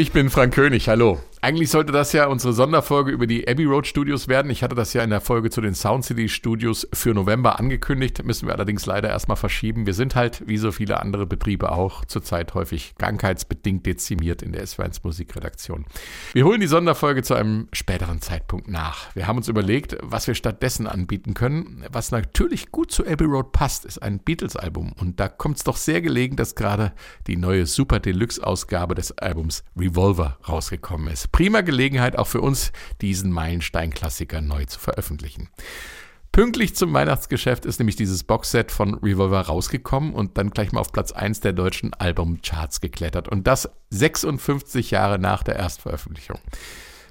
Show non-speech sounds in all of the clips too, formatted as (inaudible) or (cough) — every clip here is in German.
Ich bin Frank König, hallo. Eigentlich sollte das ja unsere Sonderfolge über die Abbey Road Studios werden. Ich hatte das ja in der Folge zu den Sound City Studios für November angekündigt, müssen wir allerdings leider erstmal verschieben. Wir sind halt, wie so viele andere Betriebe auch, zurzeit häufig krankheitsbedingt dezimiert in der S1 Musikredaktion. Wir holen die Sonderfolge zu einem späteren Zeitpunkt nach. Wir haben uns überlegt, was wir stattdessen anbieten können. Was natürlich gut zu Abbey Road passt, ist ein Beatles-Album. Und da kommt es doch sehr gelegen, dass gerade die neue Super Deluxe-Ausgabe des Albums Revolver rausgekommen ist prima Gelegenheit auch für uns, diesen Meilenstein-Klassiker neu zu veröffentlichen. Pünktlich zum Weihnachtsgeschäft ist nämlich dieses Boxset von Revolver rausgekommen und dann gleich mal auf Platz 1 der deutschen Albumcharts geklettert. Und das 56 Jahre nach der Erstveröffentlichung.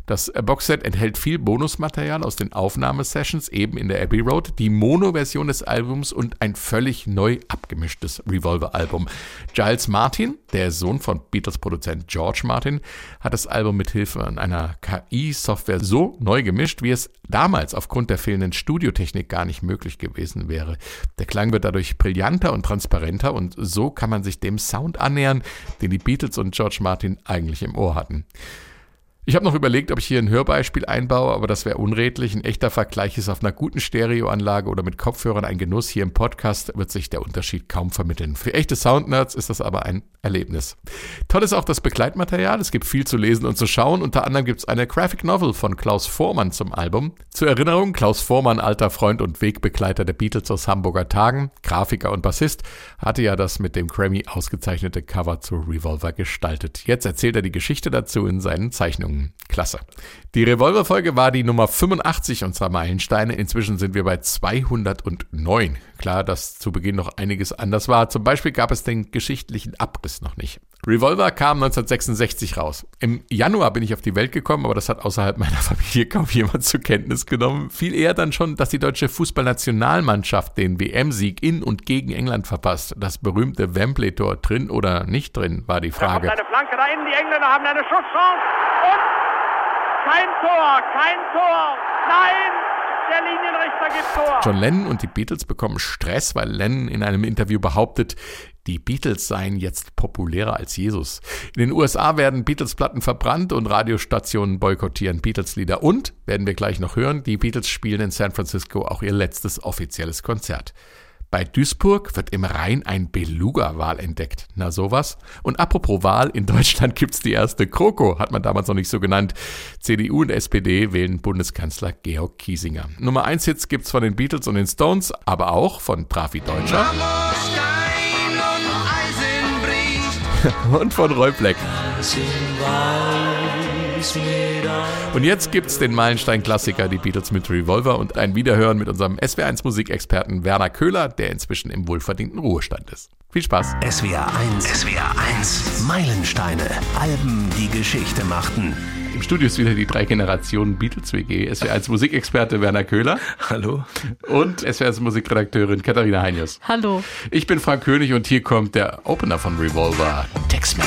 Das Boxset enthält viel Bonusmaterial aus den Aufnahmesessions eben in der Abbey Road, die Mono-Version des Albums und ein völlig neu abgemischtes Revolver-Album. Giles Martin, der Sohn von Beatles-Produzent George Martin, hat das Album mit Hilfe einer KI-Software so neu gemischt, wie es damals aufgrund der fehlenden Studiotechnik gar nicht möglich gewesen wäre. Der Klang wird dadurch brillanter und transparenter und so kann man sich dem Sound annähern, den die Beatles und George Martin eigentlich im Ohr hatten. Ich habe noch überlegt, ob ich hier ein Hörbeispiel einbaue, aber das wäre unredlich. Ein echter Vergleich ist auf einer guten Stereoanlage oder mit Kopfhörern ein Genuss. Hier im Podcast wird sich der Unterschied kaum vermitteln. Für echte Soundnerds ist das aber ein Erlebnis. Toll ist auch das Begleitmaterial. Es gibt viel zu lesen und zu schauen. Unter anderem gibt es eine Graphic Novel von Klaus Vormann zum Album. Zur Erinnerung, Klaus Vormann, alter Freund und Wegbegleiter der Beatles aus Hamburger Tagen, Grafiker und Bassist, hatte ja das mit dem Grammy ausgezeichnete Cover zu Revolver gestaltet. Jetzt erzählt er die Geschichte dazu in seinen Zeichnungen. Klasse. Die Revolver-Folge war die Nummer 85 unserer Meilensteine. Inzwischen sind wir bei 209. Klar, dass zu Beginn noch einiges anders war. Zum Beispiel gab es den geschichtlichen Abriss noch nicht. Revolver kam 1966 raus. Im Januar bin ich auf die Welt gekommen, aber das hat außerhalb (laughs) meiner Familie kaum jemand zur Kenntnis genommen. Viel eher dann schon, dass die deutsche Fußballnationalmannschaft den WM-Sieg in und gegen England verpasst. Das berühmte Wembley-Tor drin oder nicht drin, war die Frage. Da kommt eine Flanke innen, die Engländer haben eine Schusschance und kein Tor, kein Tor, nein! Der Linienrichter gibt Tor. John Lennon und die Beatles bekommen Stress, weil Lennon in einem Interview behauptet, die Beatles seien jetzt populärer als Jesus. In den USA werden Beatles-Platten verbrannt und Radiostationen boykottieren Beatles-Lieder. Und, werden wir gleich noch hören, die Beatles spielen in San Francisco auch ihr letztes offizielles Konzert. Bei Duisburg wird im Rhein ein Beluga-Wal entdeckt. Na sowas. Und apropos Wahl, in Deutschland gibt's die erste Kroko, hat man damals noch nicht so genannt. CDU und SPD wählen Bundeskanzler Georg Kiesinger. Nummer 1 Hits gibt's von den Beatles und den Stones, aber auch von Trafi Deutscher. (laughs) und von Roy Black. Und jetzt gibt's den Meilenstein-Klassiker, die Beatles mit Revolver und ein Wiederhören mit unserem SWR1 Musikexperten Werner Köhler, der inzwischen im wohlverdienten Ruhestand ist. Viel Spaß. SWR 1, SWR 1, Meilensteine, Alben, die Geschichte machten. Im Studio ist wieder die drei Generationen Beatles WG. SWR als Musikexperte Werner Köhler. Hallo. Und SWR als Musikredakteurin Katharina Heinius. Hallo. Ich bin Frank König und hier kommt der Opener von Revolver, Texman.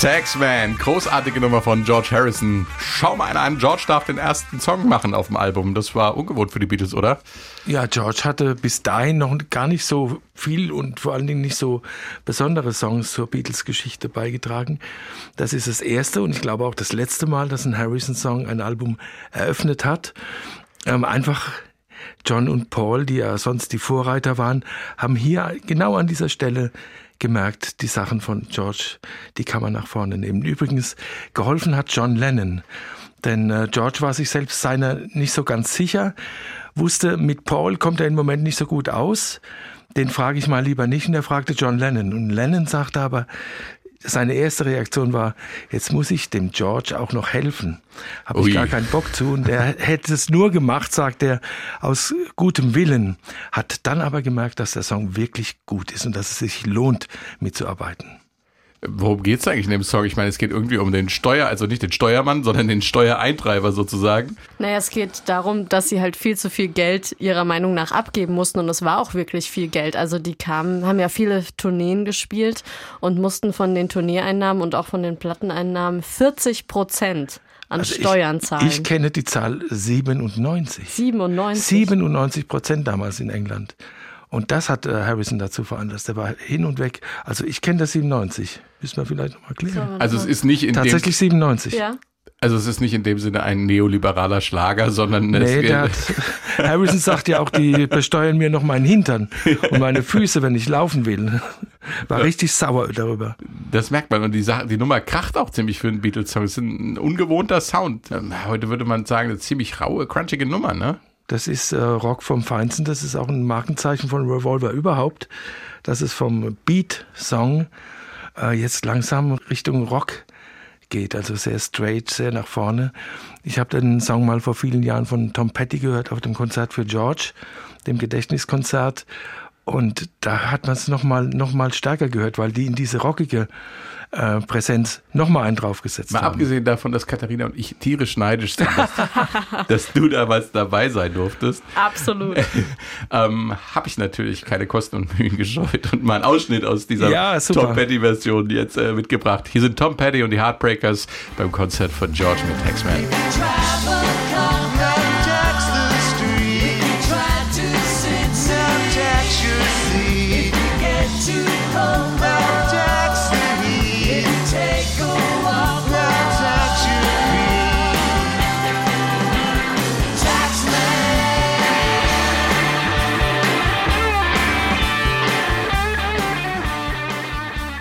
Taxman, großartige Nummer von George Harrison. Schau mal einer an, George darf den ersten Song machen auf dem Album. Das war ungewohnt für die Beatles, oder? Ja, George hatte bis dahin noch gar nicht so viel und vor allen Dingen nicht so besondere Songs zur Beatles-Geschichte beigetragen. Das ist das erste und ich glaube auch das letzte Mal, dass ein Harrison-Song ein Album eröffnet hat. Ähm, einfach John und Paul, die ja sonst die Vorreiter waren, haben hier genau an dieser Stelle gemerkt, die Sachen von George, die kann man nach vorne nehmen. Übrigens, geholfen hat John Lennon. Denn äh, George war sich selbst seiner nicht so ganz sicher, wusste, mit Paul kommt er im Moment nicht so gut aus. Den frage ich mal lieber nicht. Und er fragte John Lennon. Und Lennon sagte aber, seine erste Reaktion war, jetzt muss ich dem George auch noch helfen. Habe ich gar keinen Bock zu. Und er hätte es nur gemacht, sagt er, aus gutem Willen. Hat dann aber gemerkt, dass der Song wirklich gut ist und dass es sich lohnt, mitzuarbeiten. Worum geht's eigentlich in dem Song? Ich meine, es geht irgendwie um den Steuer, also nicht den Steuermann, sondern den Steuereintreiber sozusagen. Naja, es geht darum, dass sie halt viel zu viel Geld ihrer Meinung nach abgeben mussten und es war auch wirklich viel Geld. Also die kamen, haben ja viele Tourneen gespielt und mussten von den Tourneeeinnahmen und auch von den Platteneinnahmen 40 Prozent an Also Steuern ich, zahlen. Ich kenne die Zahl 97. 97. 97 Prozent damals in England. Und das hat äh, Harrison dazu veranlasst. Der war hin und weg. Also ich kenne das 97. Müssen wir vielleicht nochmal klären. Also es ist nicht in Tatsächlich 97. Ja. dem, also es ist nicht in dem Sinne ein neoliberaler Schlager, sondern es Nee, der hat, (laughs) Harrison sagt ja auch, die besteuern mir noch meinen Hintern und meine Füße, wenn ich laufen will. War richtig sauer darüber. Das merkt man und die, Sache, die Nummer kracht auch ziemlich für einen Beatles-Song. Es ist ein ungewohnter Sound. Ähm, Heute würde man sagen, eine ziemlich raue, crunchige Nummer, ne? Das ist äh, Rock vom Feinsten. Das ist auch ein Markenzeichen von Revolver überhaupt. Das ist vom Beat-Song äh, jetzt langsam Richtung Rock geht. Also sehr straight, sehr nach vorne. Ich habe den Song mal vor vielen Jahren von Tom Petty gehört auf dem Konzert für George, dem Gedächtniskonzert. Und da hat man es nochmal noch mal stärker gehört, weil die in diese rockige äh, Präsenz nochmal einen draufgesetzt Mal haben. abgesehen davon, dass Katharina und ich tierisch neidisch sind, dass, (laughs) dass du damals dabei sein durftest, Absolut. (laughs) ähm, habe ich natürlich keine Kosten und Mühen gescheut und mal einen Ausschnitt aus dieser Ja. Tom Petty-Version jetzt äh, mitgebracht. Hier sind Tom Petty und die Heartbreakers beim Konzert von George mit Taxman.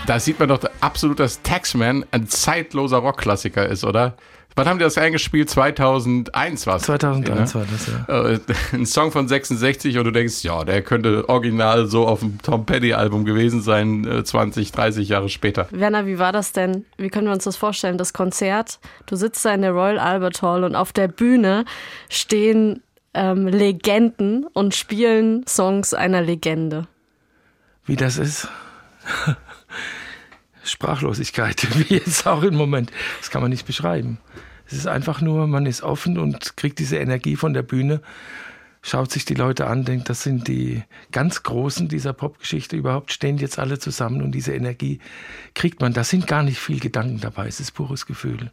Da sieht man doch absolut, dass Taxman ein zeitloser Rockklassiker ist, oder? Wann haben die das eingespielt? 2001 war es. 2001 war das, ja. Äh, Ein Song von 66 und du denkst, ja, der könnte original so auf dem Tom Petty-Album gewesen sein, äh, 20, 30 Jahre später. Werner, wie war das denn? Wie können wir uns das vorstellen? Das Konzert, du sitzt da in der Royal Albert Hall und auf der Bühne stehen ähm, Legenden und spielen Songs einer Legende. Wie das ist? Sprachlosigkeit, (laughs) wie jetzt auch im Moment. Das kann man nicht beschreiben. Es ist einfach nur, man ist offen und kriegt diese Energie von der Bühne, schaut sich die Leute an, denkt, das sind die ganz Großen dieser Popgeschichte überhaupt, stehen jetzt alle zusammen und diese Energie kriegt man. Da sind gar nicht viel Gedanken dabei, es ist pures Gefühl.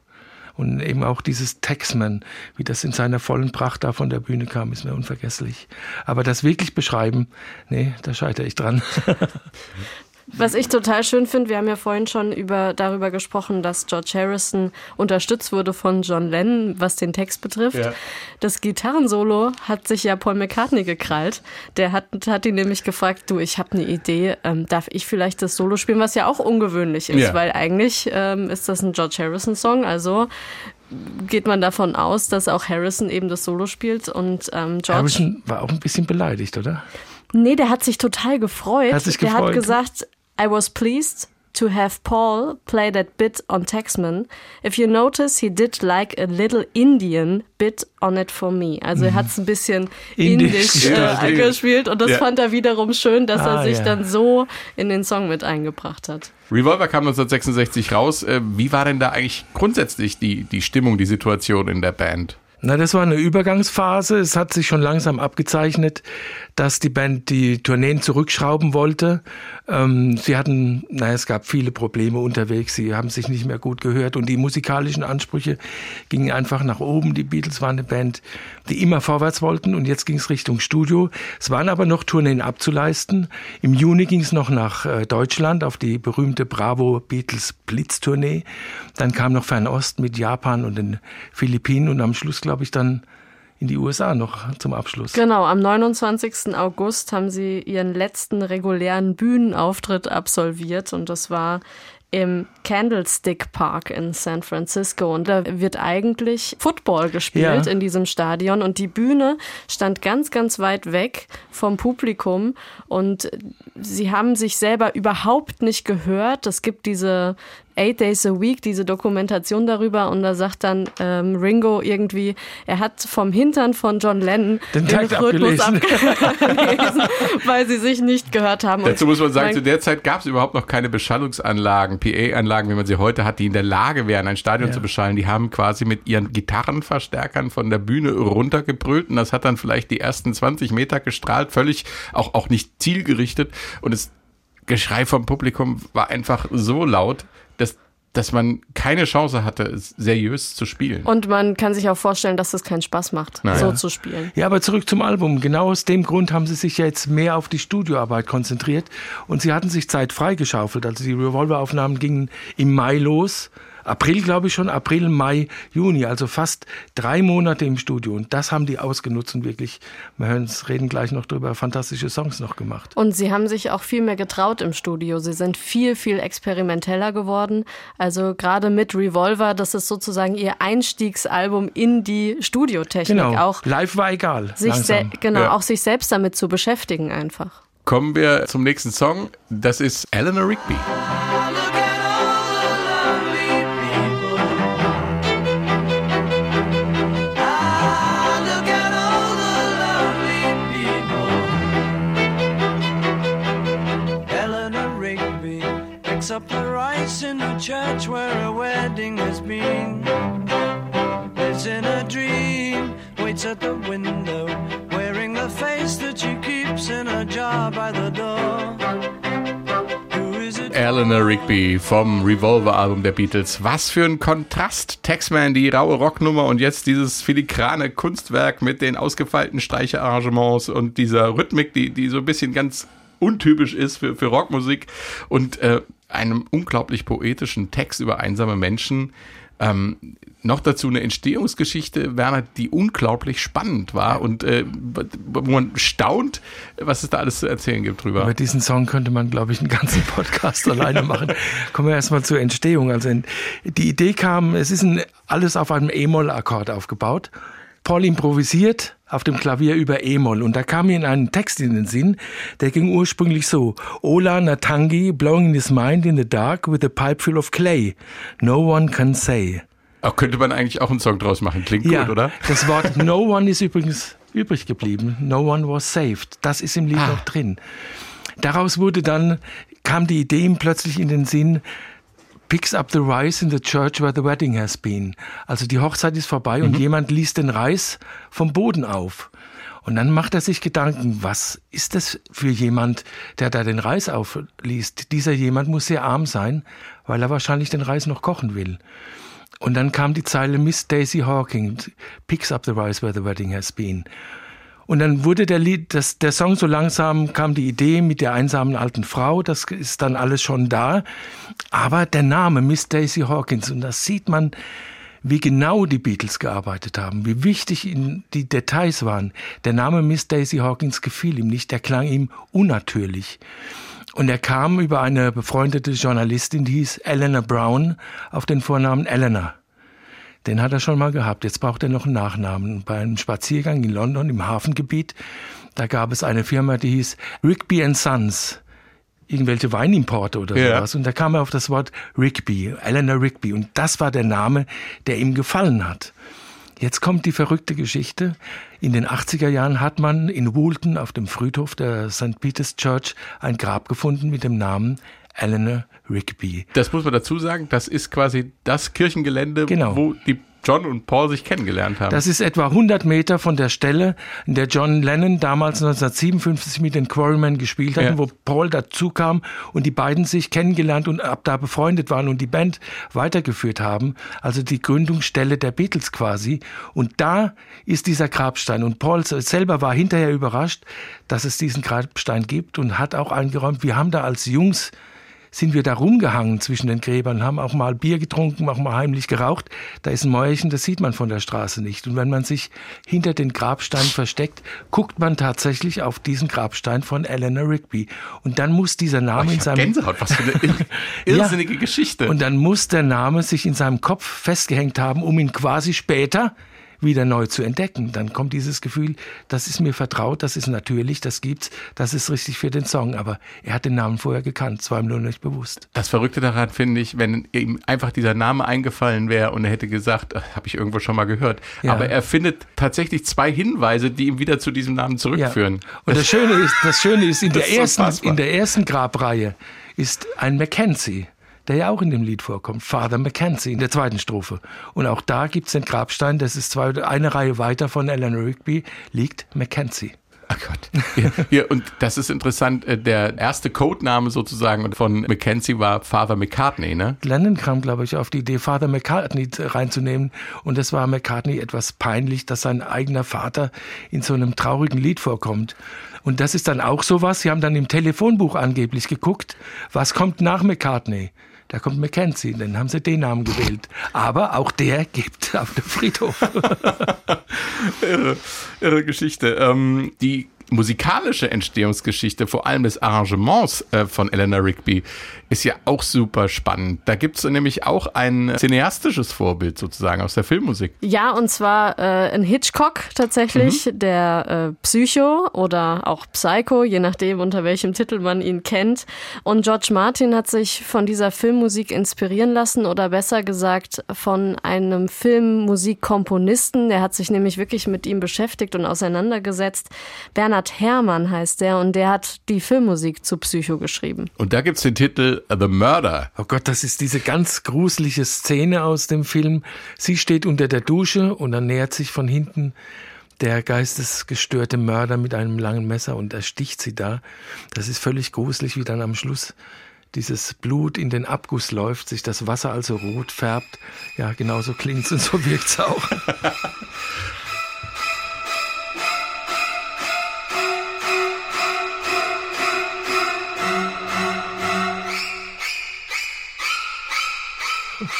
Und eben auch dieses Taxman, wie das in seiner vollen Pracht da von der Bühne kam, ist mir unvergesslich. Aber das wirklich beschreiben, nee, da scheitere ich dran. (laughs) Was ich total schön finde, wir haben ja vorhin schon über, darüber gesprochen, dass George Harrison unterstützt wurde von John Lennon, was den Text betrifft. Ja. Das Gitarrensolo hat sich ja Paul McCartney gekrallt. Der hat, hat ihn nämlich gefragt, du, ich habe eine Idee, ähm, darf ich vielleicht das Solo spielen, was ja auch ungewöhnlich ist, Ja. weil eigentlich ähm, ist das ein George Harrison-Song, also geht man davon aus, dass auch Harrison eben das Solo spielt und ähm, George... Harrison war auch ein bisschen beleidigt, oder? Nee, der hat sich total gefreut. Hat sich der hat gefreut. gesagt, I was pleased to have Paul play that bit on Taxman. If you notice, he did like a little Indian bit on it for me. Also er hat es ein bisschen Indisch. indisch Ja, äh, gespielt und das Ja. fand er wiederum schön, dass er Ah, sich ja. dann so in den Song mit eingebracht hat. Revolver kam 1966 raus. Äh, Wie war denn da eigentlich grundsätzlich die, die Stimmung, die Situation in der Band? Na, das war eine Übergangsphase. Es hat sich schon langsam abgezeichnet, dass die Band die Tourneen zurückschrauben wollte. Ähm, sie hatten, naja, es gab viele Probleme unterwegs. Sie haben sich nicht mehr gut gehört und die musikalischen Ansprüche gingen einfach nach oben. Die Beatles waren eine Band, die immer vorwärts wollten und jetzt ging es Richtung Studio. Es waren aber noch Tourneen abzuleisten. Im Juni ging es noch nach äh, Deutschland auf die berühmte Bravo Beatles Blitztournee. Dann kam noch Fernost mit Japan und den Philippinen und am Schluss, glaube ich, dann in die USA noch zum Abschluss. Genau, am 29. August haben sie ihren letzten regulären Bühnenauftritt absolviert und das war im Candlestick Park in San Francisco. Und da wird eigentlich Football gespielt Ja. in diesem Stadion und die Bühne stand ganz, ganz weit weg vom Publikum und sie haben sich selber überhaupt nicht gehört. Es gibt diese Eight Days a Week, diese Dokumentation darüber und da sagt dann ähm, Ringo irgendwie, er hat vom Hintern von John Lennon den, den Rhythmus abgelesen, (laughs) weil sie sich nicht gehört haben. Dazu muss man sagen, zu der Zeit gab es überhaupt noch keine Beschallungsanlagen, PA-Anlagen, wie man sie heute hat, die in der Lage wären, ein Stadion ja. zu beschallen. Die haben quasi mit ihren Gitarrenverstärkern von der Bühne runtergebrüllt und das hat dann vielleicht die ersten 20 Meter gestrahlt, völlig auch, auch nicht zielgerichtet und das Geschrei vom Publikum war einfach so laut, dass dass man keine Chance hatte, seriös zu spielen. Und man kann sich auch vorstellen, dass es keinen Spaß macht, naja. so zu spielen. Ja, aber zurück zum Album. Genau aus dem Grund haben sie sich jetzt mehr auf die Studioarbeit konzentriert und sie hatten sich Zeit freigeschaufelt. Also die Revolveraufnahmen gingen im Mai los April, glaube ich schon, April, Mai, Juni, also fast drei Monate im Studio. Und das haben die ausgenutzt und wirklich, wir hören es, reden gleich noch drüber, fantastische Songs noch gemacht. Und sie haben sich auch viel mehr getraut im Studio. Sie sind viel, viel experimenteller geworden. Also gerade mit Revolver, das ist sozusagen ihr Einstiegsalbum in die Studiotechnik. Genau. Auch Live war egal. Sich genau, ja. auch sich selbst damit zu beschäftigen einfach. Kommen wir zum nächsten Song. Das ist Eleanor Rigby. Up the rice in the church where a wedding has been. Lives in a dream, waits at the window, wearing the face that she keeps in a jar by the door. Eleanor Rigby vom Revolver-Album der Beatles. Was für ein Kontrast. Taxman, die raue Rocknummer und jetzt dieses filigrane Kunstwerk mit den ausgefeilten Streicherarrangements und dieser Rhythmik, die, die so ein bisschen ganz untypisch ist für, für Rockmusik. Und äh, einem unglaublich poetischen Text über einsame Menschen. Ähm, noch dazu eine Entstehungsgeschichte, Werner, die unglaublich spannend war und äh, wo man staunt, was es da alles zu erzählen gibt drüber. Über diesen Song könnte man, glaube ich, einen ganzen Podcast (laughs) alleine machen. Kommen wir erstmal zur Entstehung. Also die Idee kam, es ist ein, alles auf einem E-Moll-Akkord aufgebaut. Paul improvisiert auf dem Klavier über E-Moll und da kam mir einen Text in den Sinn, der ging ursprünglich so: Ola Natangi blowing his mind in the dark with a pipe full of clay. No one can say. Auch könnte man eigentlich auch einen Song draus machen. Klingt ja, gut, oder? Das Wort (laughs) No one ist übrigens übrig geblieben. No one was saved. Das ist im Lied ah. noch drin. Daraus wurde dann kam die Idee ihm plötzlich in den Sinn, picks up the rice in the church where the wedding has been. Also die Hochzeit ist vorbei mhm. und jemand liest den Reis vom Boden auf. Und dann macht er sich Gedanken, was ist das für jemand, der da den Reis aufliest? Dieser jemand muss sehr arm sein, weil er wahrscheinlich den Reis noch kochen will. Und dann kam die Zeile Miss Daisy Hawking picks up the rice where the wedding has been. Und dann wurde der Lied, das, der Song so langsam kam die Idee mit der einsamen alten Frau, das ist dann alles schon da. Aber der Name Miss Daisy Hawkins, und das sieht man, wie genau die Beatles gearbeitet haben, wie wichtig ihnen die Details waren. Der Name Miss Daisy Hawkins gefiel ihm nicht, der klang ihm unnatürlich. Und er kam über eine befreundete Journalistin, die hieß Eleanor Brown, auf den Vornamen Eleanor. Den hat er schon mal gehabt. Jetzt braucht er noch einen Nachnamen. Bei einem Spaziergang in London im Hafengebiet, da gab es eine Firma, die hieß Rigby Sons. Irgendwelche Weinimporte oder ja. sowas. Und da kam er auf das Wort Rigby, Eleanor Rigby. Und das war der Name, der ihm gefallen hat. Jetzt kommt die verrückte Geschichte. In den 80er Jahren hat man in Woolton auf dem Friedhof der St. Peter's Church ein Grab gefunden mit dem Namen Eleanor Rigby. Das muss man dazu sagen, das ist quasi das Kirchengelände, genau. wo die John und Paul sich kennengelernt haben. Das ist etwa 100 Meter von der Stelle, in der John Lennon damals 1957 mit den Quarrymen gespielt hat, ja. wo Paul dazu kam und die beiden sich kennengelernt und ab da befreundet waren und die Band weitergeführt haben. Also die Gründungsstelle der Beatles quasi. Und da ist dieser Grabstein. Und Paul selber war hinterher überrascht, dass es diesen Grabstein gibt und hat auch eingeräumt, wir haben da als Jungs sind wir da rumgehangen zwischen den Gräbern, haben auch mal Bier getrunken, auch mal heimlich geraucht. Da ist ein Mäuerchen, das sieht man von der Straße nicht. Und wenn man sich hinter den Grabstein versteckt, guckt man tatsächlich auf diesen Grabstein von Eleanor Rigby. Und dann muss dieser Name oh, in seinem Gänsehaut, was für eine (laughs) irrsinnige ja. Geschichte. Und dann muss der Name sich in seinem Kopf festgehängt haben, um ihn quasi später wieder neu zu entdecken. Dann kommt dieses Gefühl, das ist mir vertraut, das ist natürlich, das gibt's, das ist richtig für den Song. Aber er hat den Namen vorher gekannt, es war ihm nur nicht bewusst. Das Verrückte daran finde ich, wenn ihm einfach dieser Name eingefallen wäre und er hätte gesagt, habe ich irgendwo schon mal gehört. Ja. Aber er findet tatsächlich zwei Hinweise, die ihm wieder zu diesem Namen zurückführen. Ja. Und das Schöne ist, das Schöne ist, in, der, ersten, in der ersten Grabreihe ist ein Mackenzie der ja auch in dem Lied vorkommt, Father Mackenzie in der zweiten Strophe. Und auch da gibt es den Grabstein, das ist zwei, eine Reihe weiter von Eleanor Rigby, liegt Mackenzie. Ach Gott. Hier, hier, und das ist interessant, äh, der erste Codename sozusagen von Mackenzie war Father McCartney, ne? Lennon kam, glaube ich, auf die Idee, Father McCartney reinzunehmen. Und es war McCartney etwas peinlich, dass sein eigener Vater in so einem traurigen Lied vorkommt. Und das ist dann auch sowas. Sie haben dann im Telefonbuch angeblich geguckt, was kommt nach McCartney da kommt Mackenzie, dann haben sie den Namen gewählt. Aber auch der gibt auf dem Friedhof. (laughs) irre, irre Geschichte. Ähm, die musikalische Entstehungsgeschichte, vor allem des Arrangements äh, von Eleanor Rigby, ist ja auch super spannend. Da gibt es nämlich auch ein cineastisches Vorbild sozusagen aus der Filmmusik. Ja, und zwar äh, in Hitchcock tatsächlich, mhm. der äh, Psycho oder auch Psycho, je nachdem, unter welchem Titel man ihn kennt. Und George Martin hat sich von dieser Filmmusik inspirieren lassen oder besser gesagt von einem Filmmusikkomponisten. Der hat sich nämlich wirklich mit ihm beschäftigt und auseinandergesetzt. Bernhard Bernhard Herrmann heißt der und der hat die Filmmusik zu Psycho geschrieben. Und da gibt es den Titel The Murder. Oh Gott, das ist diese ganz gruselige Szene aus dem Film. Sie steht unter der Dusche und dann nähert sich von hinten der geistesgestörte Mörder mit einem langen Messer und ersticht sie da. Das ist völlig gruselig, wie dann am Schluss dieses Blut in den Abguss läuft, sich das Wasser also rot färbt. Ja, genau so klingt's und so (laughs) wirkt's auch. (laughs)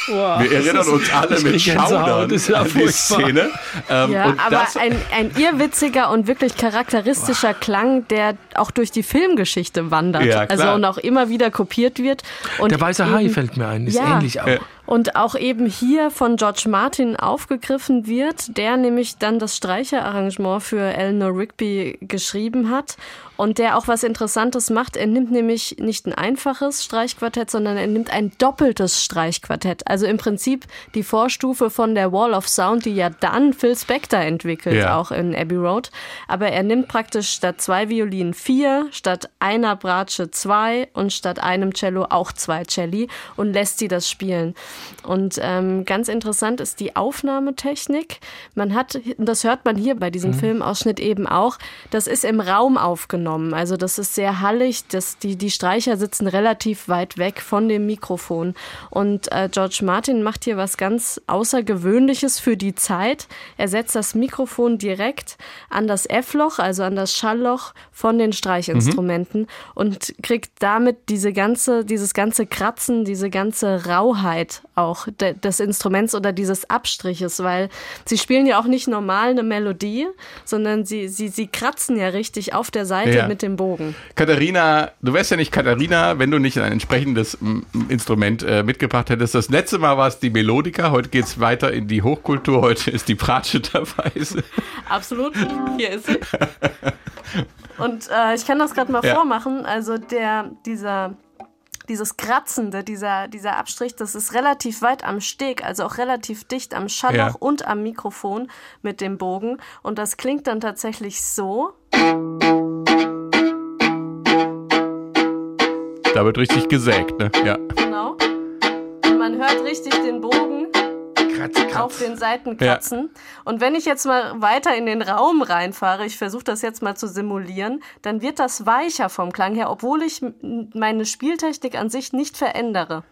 Boah, Wir erinnern uns alle mit Schaudern das an die Szene. Ähm, ja, aber ein, ein irrwitziger und wirklich charakteristischer Boah. Klang, der auch durch die Filmgeschichte wandert. Ja, also und auch immer wieder kopiert wird. Und der weiße Hai fällt mir ein, ist ja, ähnlich auch. Und auch eben hier von George Martin aufgegriffen wird, der nämlich dann das Streicherarrangement für Eleanor Rigby geschrieben hat und der auch was Interessantes macht. Er nimmt nämlich nicht ein einfaches Streichquartett, sondern er nimmt ein doppeltes Streichquartett. Also im Prinzip die Vorstufe von der Wall of Sound, die ja dann Phil Spector entwickelt, ja. auch in Abbey Road. Aber er nimmt praktisch statt zwei Violinen vier, statt einer Bratsche zwei und statt einem Cello auch zwei Celli und lässt sie das spielen. Und ähm, ganz interessant ist die Aufnahmetechnik. Man hat, das hört man hier bei diesem mhm. Filmausschnitt eben auch, das ist im Raum aufgenommen. Also das ist sehr hallig. Das, die, die Streicher sitzen relativ weit weg von dem Mikrofon. Und äh, George Martin macht hier was ganz Außergewöhnliches für die Zeit. Er setzt das Mikrofon direkt an das F-Loch, also an das Schallloch von den Streichinstrumenten mhm. und kriegt damit diese ganze, dieses ganze Kratzen, diese ganze Rauheit auch de, des Instruments oder dieses Abstriches, weil sie spielen ja auch nicht normal eine Melodie, sondern sie, sie, sie kratzen ja richtig auf der Seite ja. mit dem Bogen. Katharina, du wärst ja nicht Katharina, wenn du nicht ein entsprechendes Instrument äh, mitgebracht hättest. Das letzte Mal war es die Melodika, heute geht es weiter in die Hochkultur, heute ist die Bratsche dabei. (laughs) Absolut, hier ist sie. (laughs) Und äh, ich kann das gerade mal ja. vormachen. Also der, dieser dieses Kratzende, dieser, dieser Abstrich, das ist relativ weit am Steg, also auch relativ dicht am Schallloch ja. und am Mikrofon mit dem Bogen. Und das klingt dann tatsächlich so. Da wird richtig gesägt, ne? Ja. Genau. Und man hört richtig den Bogen kratz, kratz. auf den Seiten kratzen. Ja. Und wenn ich jetzt mal weiter in den Raum reinfahre, ich versuche das jetzt mal zu simulieren, dann wird das weicher vom Klang her, obwohl ich meine Spieltechnik an sich nicht verändere.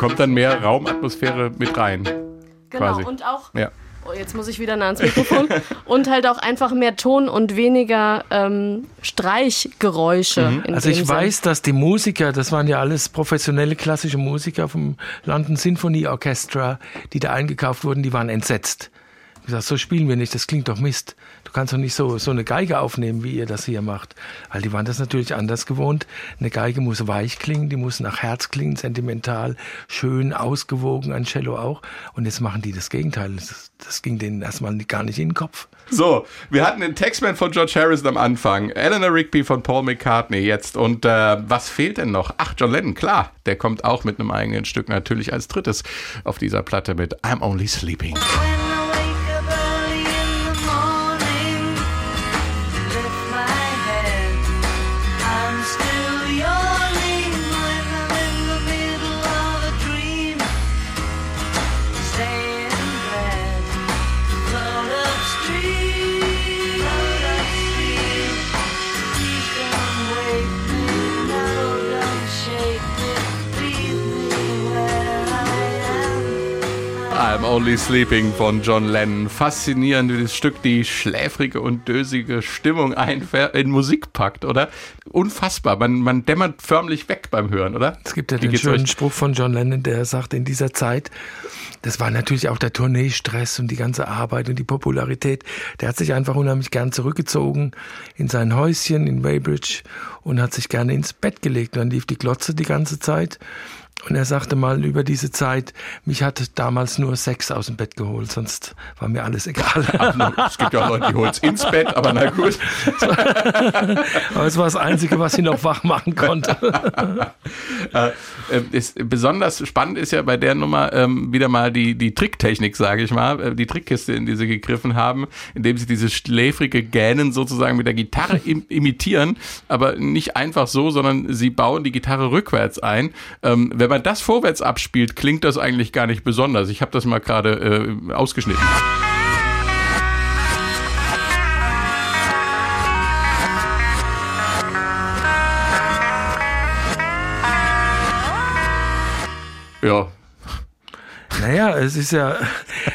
Kommt dann mehr Raumatmosphäre mit rein. Genau, quasi. und auch ja. Oh, jetzt muss ich wieder nah ans Mikrofon. (laughs) und halt auch einfach mehr Ton und weniger ähm, Streichgeräusche. Mhm. Also ich Sinn. weiß, dass die Musiker, das waren ja alles professionelle klassische Musiker vom London Symphony Orchestra, die da eingekauft wurden, die waren entsetzt gesagt, so spielen wir nicht, das klingt doch Mist. Du kannst doch nicht so, so eine Geige aufnehmen, wie ihr das hier macht. Weil die waren das natürlich anders gewohnt. Eine Geige muss weich klingen, die muss nach Herz klingen, sentimental, schön, ausgewogen, ein Cello auch. Und jetzt machen die das Gegenteil. Das, das ging denen erstmal gar nicht in den Kopf. So, wir hatten den Textman von George Harrison am Anfang, Eleanor Rigby von Paul McCartney jetzt. Und äh, was fehlt denn noch? Ach, John Lennon, klar, der kommt auch mit einem eigenen Stück natürlich als drittes auf dieser Platte mit I'm Only Sleeping. Only Sleeping von John Lennon. Faszinierend, wie das Stück die schläfrige und dösige Stimmung in Musik packt, oder? Unfassbar. Man, man dämmert förmlich weg beim Hören, oder? Es gibt ja Wie den schönen euch? Spruch von John Lennon, der sagt, in dieser Zeit, das war natürlich auch der Tourneestress und die ganze Arbeit und die Popularität. Der hat sich einfach unheimlich gern zurückgezogen in sein Häuschen in Weybridge und hat sich gerne ins Bett gelegt. Und dann lief die Glotze die ganze Zeit. Und er sagte mal über diese Zeit, mich hat damals nur Sex aus dem Bett geholt, sonst war mir alles egal. (laughs) Es gibt ja auch Leute, die holen es ins Bett, aber na gut. (laughs) Aber es war das Einzige, was ihn noch wach machen konnte. (laughs) Äh, ist, besonders spannend ist ja bei der Nummer ähm, wieder mal die, die Tricktechnik, sage ich mal, äh, die Trickkiste, in die sie gegriffen haben, indem sie dieses schläfrige Gähnen sozusagen mit der Gitarre im, imitieren, aber nicht einfach so, sondern sie bauen die Gitarre rückwärts ein. Ähm, wenn man das vorwärts abspielt, klingt das eigentlich gar nicht besonders. Ich habe das mal gerade äh, ausgeschnitten. Ja, Naja, es ist ja,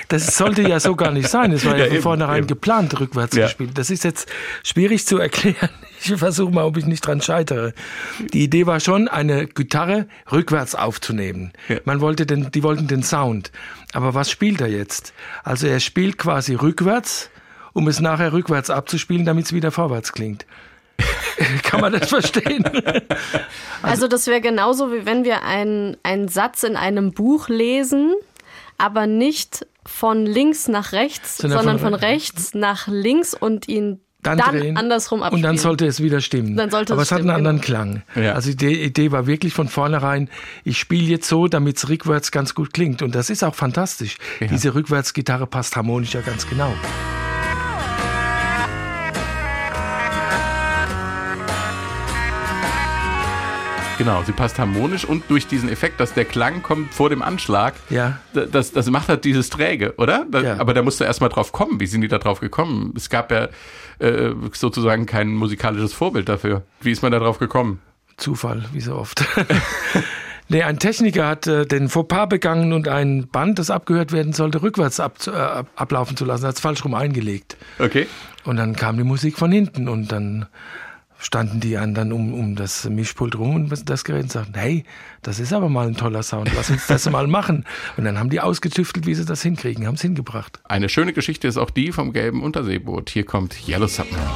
das sollte ja so gar nicht sein. Es war ja, Ja, von eben, vornherein eben. geplant, rückwärts Ja. gespielt. Das ist jetzt schwierig zu erklären. Ich versuche mal, ob ich nicht dran scheitere. Die Idee war schon, eine Gitarre rückwärts aufzunehmen. Ja. Man wollte den, die wollten den Sound. Aber was spielt er jetzt? Also er spielt quasi rückwärts, um es nachher rückwärts abzuspielen, damit es wieder vorwärts klingt. (laughs) Kann man das verstehen? Also das wäre genauso, wie wenn wir einen, einen Satz in einem Buch lesen, aber nicht von links nach rechts, Sondern sondern, von von, re- rechts nach links und ihn Dann dann, drehen. andersrum Und abspielen. dann sollte es wieder stimmen. Dann sollte Aber es es hat einen anderen genau. Klang. Ja. Also die Idee war wirklich von vornherein, ich spiele jetzt so, damit es rückwärts ganz gut klingt. Und das ist auch fantastisch. Diese Rückwärtsgitarre passt harmonisch ja ganz genau. Genau, sie passt harmonisch und durch diesen Effekt, dass der Klang kommt vor dem Anschlag, Ja. das, das macht halt dieses Träge, oder? Da, Ja. Aber da musst du erstmal drauf kommen. Wie sind die da drauf gekommen? Es gab ja äh, sozusagen kein musikalisches Vorbild dafür. Wie ist man da drauf gekommen? Zufall, wie so oft. (laughs) nee, ein Techniker hat äh, den Fauxpas begangen und ein Band, das abgehört werden sollte, rückwärts ab, äh, ab- ablaufen zu lassen, hat es falsch rum eingelegt. Okay. Und dann kam die Musik von hinten und dann standen die anderen um, um das Mischpult rum und das Gerät und sagten, hey, das ist aber mal ein toller Sound, lass uns das mal machen. Und dann haben die ausgetüftelt, wie sie das hinkriegen, haben es hingebracht. Eine schöne Geschichte ist auch die vom gelben Unterseeboot. Hier kommt Yellow Submarine.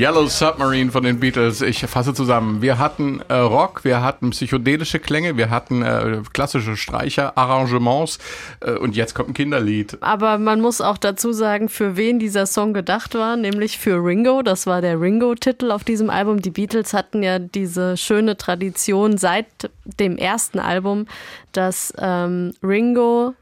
Yellow Submarine von den Beatles. Ich fasse zusammen. Wir hatten äh, Rock, wir hatten psychedelische Klänge, wir hatten äh, klassische Streicher, Arrangements äh, und jetzt kommt ein Kinderlied. Aber man muss auch dazu sagen, für wen dieser Song gedacht war, nämlich für Ringo. Das war der Ringo-Titel auf diesem Album. Die Beatles hatten ja diese schöne Tradition seit dem ersten Album, dass ähm, Ringo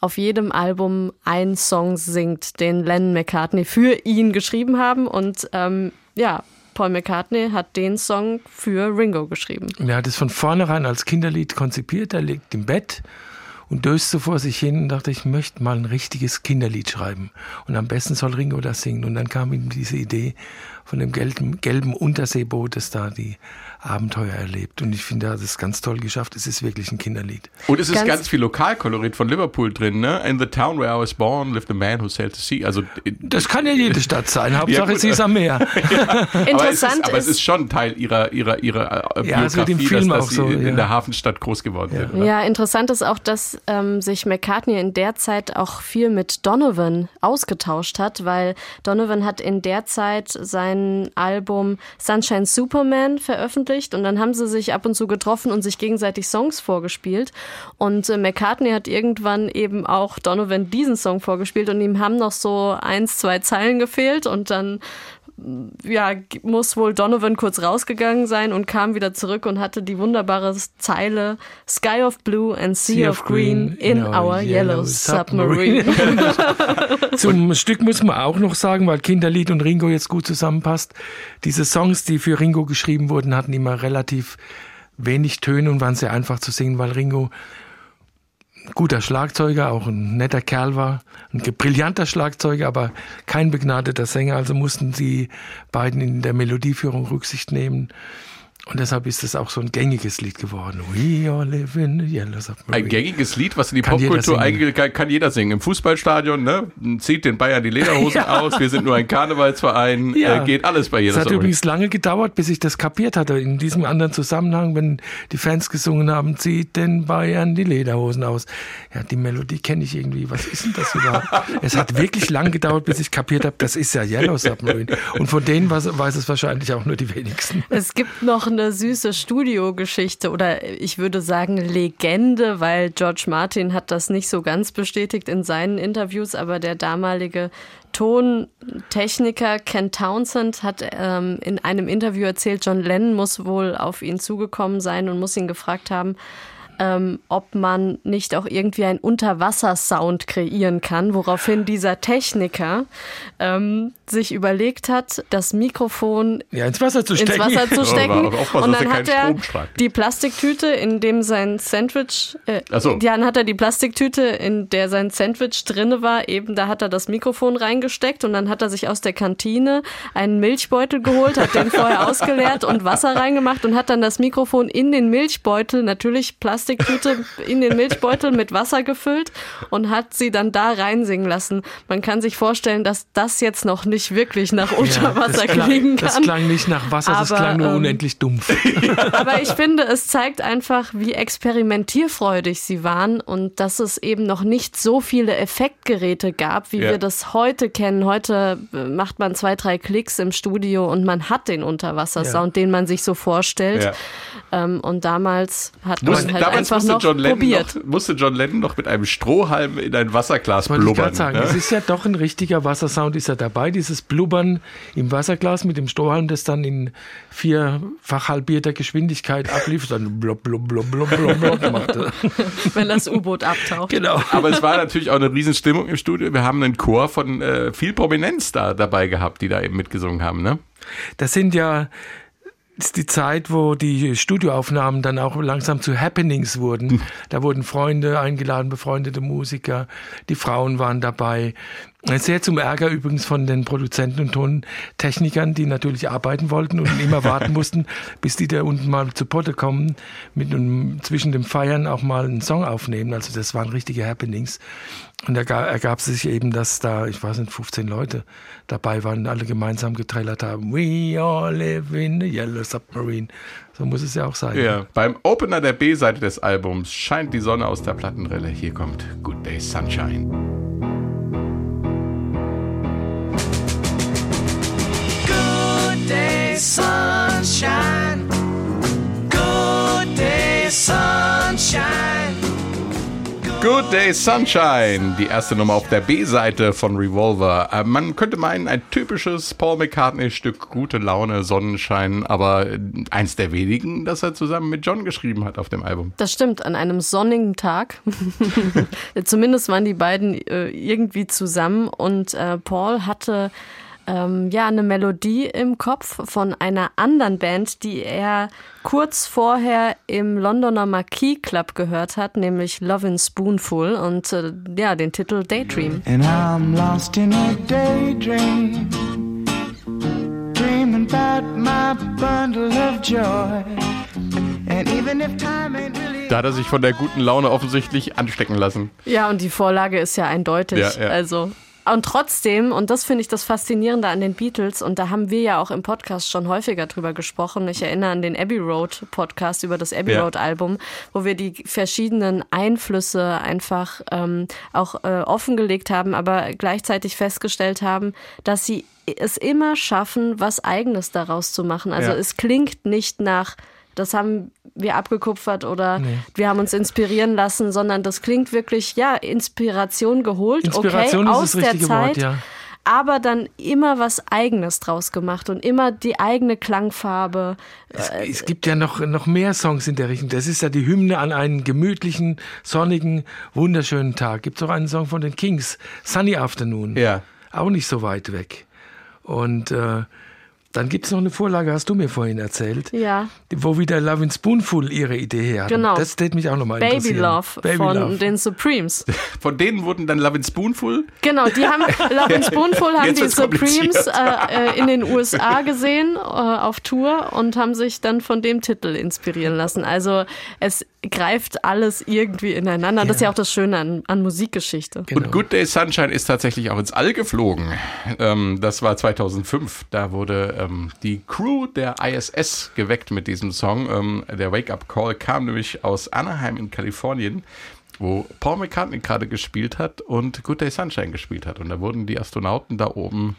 auf jedem Album einen Song singt, den Lennon McCartney für ihn geschrieben haben. Und ähm, ja, Paul McCartney hat den Song für Ringo geschrieben. Und er hat es von vornherein als Kinderlied konzipiert, er liegt im Bett und döste vor sich hin und dachte, ich möchte mal ein richtiges Kinderlied schreiben. Und am besten soll Ringo das singen. Und dann kam ihm diese Idee von dem gelben, gelben Unterseeboot, das da die Abenteuer erlebt. Und ich finde, er hat es ganz toll geschafft. Es ist wirklich ein Kinderlied. Und es ist ganz, Ganz- viel Lokalkolorit von Liverpool drin, ne? In the town where I was born lived a man who sailed the sea. Also, Das kann ja jede Stadt sein. (laughs) Hauptsache, gut, sie ist am Meer. (laughs) aber, es ist, Interessant aber es ist, schon Teil ihrer, ihrer, ihrer äh, Ja, es wird im Biografie, Film dass, dass so, in ja. der Hafenstadt groß geworden sind. Oder? Ja, interessant ist auch, dass ähm, sich McCartney in der Zeit auch viel mit Donovan ausgetauscht hat, weil Donovan hat in der Zeit sein Album Sunshine Superman veröffentlicht und dann haben sie sich ab und zu getroffen und sich gegenseitig Songs vorgespielt. Und äh, McCartney hat irgendwann eben auch Donovan diesen Song vorgespielt und ihm haben noch so eins, zwei Zeilen gefehlt und dann ja, muss wohl Donovan kurz rausgegangen sein und kam wieder zurück und hatte die wunderbare Zeile Sky of Blue and Sea, of Green in our yellow submarine. (laughs) Zum Stück muss man auch noch sagen, weil Kinderlied und Ringo jetzt gut zusammenpasst. Diese Songs, die für Ringo geschrieben wurden, hatten immer relativ wenig Töne und waren sehr einfach zu singen, weil Ringo guter Schlagzeuger, auch ein netter Kerl war, ein brillanter Schlagzeuger, aber kein begnadeter Sänger. Also mussten die beiden in der Melodieführung Rücksicht nehmen. Und deshalb ist es auch so ein gängiges Lied geworden. We all live in yellow submarine. Ein gängiges Lied, was in die Popkultur eingeht, kann, kann jeder singen. Im Fußballstadion, ne? Zieht den Bayern die Lederhosen (laughs) aus, wir sind nur ein Karnevalsverein, Ja. äh, geht alles bei Es jeder hat Story. übrigens lange gedauert, bis ich das kapiert hatte. In diesem anderen Zusammenhang, wenn die Fans gesungen haben, zieht den Bayern die Lederhosen aus. Ja, die Melodie kenne ich irgendwie. Was ist denn das überhaupt? (laughs) es hat wirklich lang gedauert, bis ich kapiert habe, das ist ja Yellow Submarine. Und von denen weiß, weiß es wahrscheinlich auch nur die wenigsten. Es gibt noch eine süße Studiogeschichte oder ich würde sagen Legende, weil George Martin hat das nicht so ganz bestätigt in seinen Interviews, aber der damalige Tontechniker Ken Townsend hat ähm, in einem Interview erzählt, John Lennon muss wohl auf ihn zugekommen sein und muss ihn gefragt haben, ähm, ob man nicht auch irgendwie einen Unterwassersound kreieren kann, woraufhin dieser Techniker ähm, sich überlegt hat, das Mikrofon Ja, ins Wasser zu stecken. Wasser zu (laughs) Ja, stecken. aber aufpassen, und dann hat er die Plastiktüte, in dem sein Sandwich, äh, so. dann hat er die Plastiktüte, in der sein Sandwich drinne war, eben da hat er das Mikrofon reingesteckt und dann hat er sich aus der Kantine einen Milchbeutel geholt, hat den vorher (laughs) ausgeleert und Wasser reingemacht und hat dann das Mikrofon in den Milchbeutel, natürlich Plastiktüte in den Milchbeutel mit Wasser gefüllt und hat sie dann da reinsingen lassen. Man kann sich vorstellen, dass das jetzt noch nicht wirklich nach unter Wasser das, klang, klingen kann. das klang nicht nach Wasser, das Aber, klang nur ähm, unendlich dumpf. (laughs) Aber ich finde, es zeigt einfach, wie experimentierfreudig sie waren und dass es eben noch nicht so viele Effektgeräte gab, wie Ja. wir das heute kennen. Heute äh, macht man zwei, drei Klicks im Studio und man hat den Unterwassersound, den man sich so vorstellt. Ja. Ähm, und damals hat man halt damals einfach musste noch John, Lennon probiert. noch, musste John Lennon noch mit einem Strohhalm in ein Wasserglas ich blubbern. gerade sagen, ne? es ist ja doch ein richtiger Wassersound, ist ja dabei, dieses Blubbern im Wasserglas mit dem Strohhalm, das dann in vierfach halbierter Geschwindigkeit ablief, dann blub, blub, blub, blub, blub, blub (laughs) machte. wenn das U-Boot abtaucht. Genau. Aber es war natürlich auch eine Riesenstimmung im Studio. Wir haben einen Chor von äh, viel Prominenz da dabei gehabt, die da eben mitgesungen haben. Ne? Das sind ja ist die Zeit, wo die Studioaufnahmen dann auch langsam zu Happenings wurden. Da wurden Freunde eingeladen, befreundete Musiker, die Frauen waren dabei. Sehr zum Ärger übrigens von den Produzenten und Tontechnikern, die natürlich arbeiten wollten und immer (laughs) warten mussten, bis die da unten mal zu Potte kommen, mit einem, zwischen dem Feiern auch mal einen Song aufnehmen. Also das waren richtige Happenings. Und da ga- ergab sich eben, dass da, ich weiß nicht, 15 Leute dabei waren, alle gemeinsam getrellert haben. We all live in the yellow submarine. So muss es ja auch sein. Ja. Beim Opener der B-Seite des Albums scheint die Sonne aus der Plattenrille. Hier kommt Good Day Sunshine. Good day, sunshine. Good day, sunshine. Good Day Sunshine, die erste Nummer auf der B-Seite von Revolver. Äh, Man könnte meinen, ein typisches Paul McCartney-Stück, gute Laune, Sonnenschein, aber eins der wenigen, das er zusammen mit John geschrieben hat auf dem Album. Das stimmt, an einem sonnigen Tag. (laughs) Zumindest waren die beiden äh, irgendwie zusammen und äh, Paul hatte ähm, ja eine Melodie im Kopf von einer anderen Band, die er kurz vorher im Londoner Marquis Club gehört hat, nämlich Lovin' Spoonful und äh, ja den Titel Daydream. And I'm lost in a daydream, dreaming about my bundle of joy. And even if time ain't really Da hat er sich von der guten Laune offensichtlich anstecken lassen. Ja, und die Vorlage ist ja eindeutig. Ja, ja. Also. Und trotzdem, und das finde ich das Faszinierende an den Beatles, und da haben wir ja auch im Podcast schon häufiger drüber gesprochen. Ich erinnere an den Abbey Road Podcast über das Abbey Ja. Road Album, wo wir die verschiedenen Einflüsse einfach ähm, auch äh, offengelegt haben, aber gleichzeitig festgestellt haben, dass sie es immer schaffen, was Eigenes daraus zu machen. Also Ja. es klingt nicht nach das haben wir abgekupfert oder wir haben uns inspirieren lassen, sondern das klingt wirklich, ja, Inspiration geholt, Inspiration okay, ist aus das der richtige Zeit, Wort, ja. aber dann immer was Eigenes draus gemacht und immer die eigene Klangfarbe. Es, es gibt ja noch, noch mehr Songs in der Richtung. Das ist ja die Hymne an einen gemütlichen, sonnigen, wunderschönen Tag. Gibt es auch einen Song von den Kings, Sunny Afternoon. Ja. Auch nicht so weit weg. Und äh, dann gibt es noch eine Vorlage, hast du mir vorhin erzählt, Ja, wo wieder Lovin' Spoonful ihre Idee her hat. Genau. Das steht mich auch nochmal Baby interessieren. Love Baby von Love. den Supremes. (laughs) Von denen wurden dann Lovin' Spoonful. Genau, die haben (laughs) Love and Spoonful haben die Supremes äh, äh, in den USA gesehen äh, auf Tour und haben sich dann von dem Titel inspirieren lassen. Also es greift alles irgendwie ineinander. Das ist ja auch das Schöne an, an Musikgeschichte. Genau. Und Good Day Sunshine ist tatsächlich auch ins All geflogen. Ähm, das war 2005. Da wurde ähm, die Crew der ISS geweckt mit diesem Song. Ähm, der Wake-up Call kam nämlich aus Anaheim in Kalifornien, wo Paul McCartney gerade gespielt hat und Good Day Sunshine gespielt hat. Und da wurden die Astronauten da oben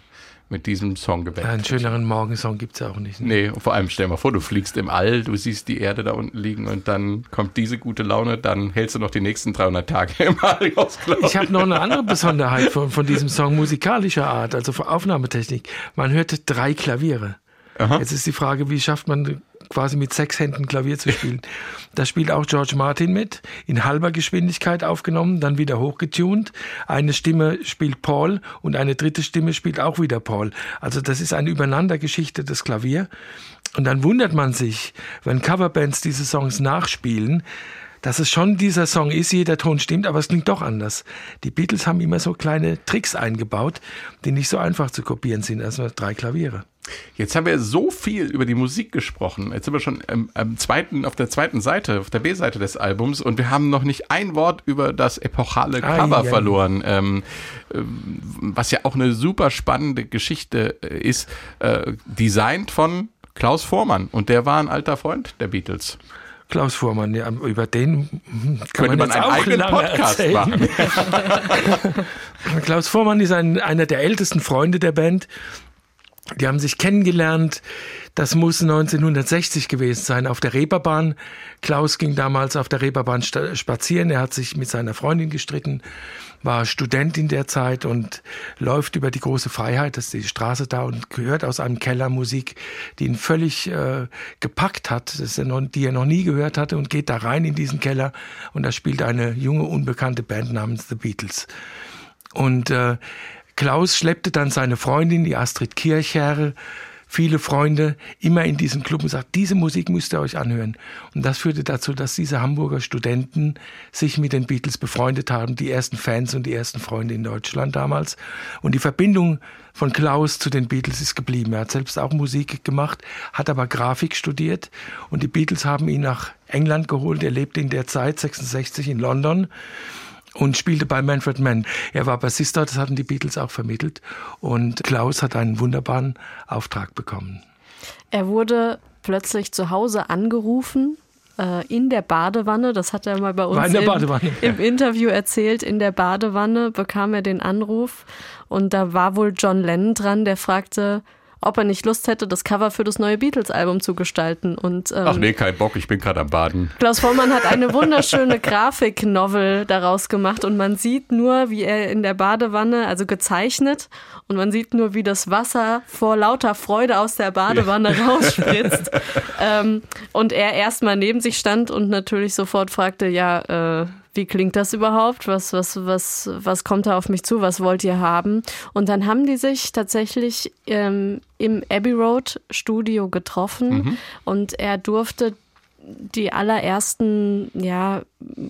mit diesem Song geweckt. Einen schöneren Morgensong gibt es ja auch nicht. Ne? Nee, vor allem stell dir mal vor, du fliegst im All, du siehst die Erde da unten liegen und dann kommt diese gute Laune, dann hältst du noch die nächsten 300 Tage im All aus, glaub Ich habe noch eine andere Besonderheit von, von diesem Song musikalischer Art, also von Aufnahmetechnik. Man hört drei Klaviere. Jetzt ist die Frage, wie schafft man quasi mit sechs Händen Klavier zu spielen? (laughs) Da spielt auch George Martin mit, in halber Geschwindigkeit aufgenommen, dann wieder hochgetunt. Eine Stimme spielt Paul und eine dritte Stimme spielt auch wieder Paul. Also das ist eine Übereinandergeschichte des Klavier. Und dann wundert man sich, wenn Coverbands diese Songs nachspielen, dass es schon dieser Song ist, jeder Ton stimmt, aber es klingt doch anders. Die Beatles haben immer so kleine Tricks eingebaut, die nicht so einfach zu kopieren sind. Also drei Klaviere. Jetzt haben wir so viel über die Musik gesprochen. Jetzt sind wir schon am, am zweiten, auf der zweiten Seite, auf der B-Seite des Albums und wir haben noch nicht ein Wort über das epochale Cover ai. verloren, ähm, ähm, was ja auch eine super spannende Geschichte äh, ist, äh, designt von Klaus Vormann und der war ein alter Freund der Beatles. Klaus Vormann, ja, über den Könnte man jetzt einen auch eigenen Podcast erzählen. machen. (laughs) (laughs) Klaus Vormann ist ein, einer der ältesten Freunde der Band. Die haben sich kennengelernt. Das muss 1960 gewesen sein auf der Reeperbahn. Klaus ging damals auf der Reeperbahn spazieren. Er hat sich mit seiner Freundin gestritten, war Student in der Zeit und läuft über die große Freiheit, das ist die Straße da und hört aus einem Keller Musik, die ihn völlig äh, gepackt hat, das er noch, die er noch nie gehört hatte und geht da rein in diesen Keller und da spielt eine junge unbekannte Band namens The Beatles. Und äh, Klaus schleppte dann seine Freundin, die Astrid Kirchherr, viele Freunde, immer in diesen Club und sagt, diese Musik müsst ihr euch anhören. Und das führte dazu, dass diese Hamburger Studenten sich mit den Beatles befreundet haben, die ersten Fans und die ersten Freunde in Deutschland damals. Und die Verbindung von Klaus zu den Beatles ist geblieben. Er hat selbst auch Musik gemacht, hat aber Grafik studiert und die Beatles haben ihn nach England geholt. Er lebte in der Zeit, 66 in London und spielte bei Manfred Mann. Er war Bassist dort, das hatten die Beatles auch vermittelt. Und Klaus hat einen wunderbaren Auftrag bekommen. Er wurde plötzlich zu Hause angerufen. äh, In der Badewanne, das hat er mal bei uns im, im Interview erzählt. In der Badewanne bekam er den Anruf und da war wohl John Lennon dran, der fragte, ob er nicht Lust hätte, das Cover für das neue Beatles-Album zu gestalten. Und ähm, Ach nee, kein Bock, ich bin gerade am Baden. Klaus Vormann hat eine (laughs) wunderschöne Grafik-Novel daraus gemacht und man sieht nur, wie er in der Badewanne, also gezeichnet, und man sieht nur, wie das Wasser vor lauter Freude aus der Badewanne (laughs) rausspritzt. ähm, und er erstmal neben sich stand und natürlich sofort fragte, ja, äh, wie klingt das überhaupt? Was, was, was, was kommt da auf mich zu? Was wollt ihr haben? Und dann haben die sich tatsächlich ähm, im Abbey Road Studio getroffen und er durfte die allerersten ja,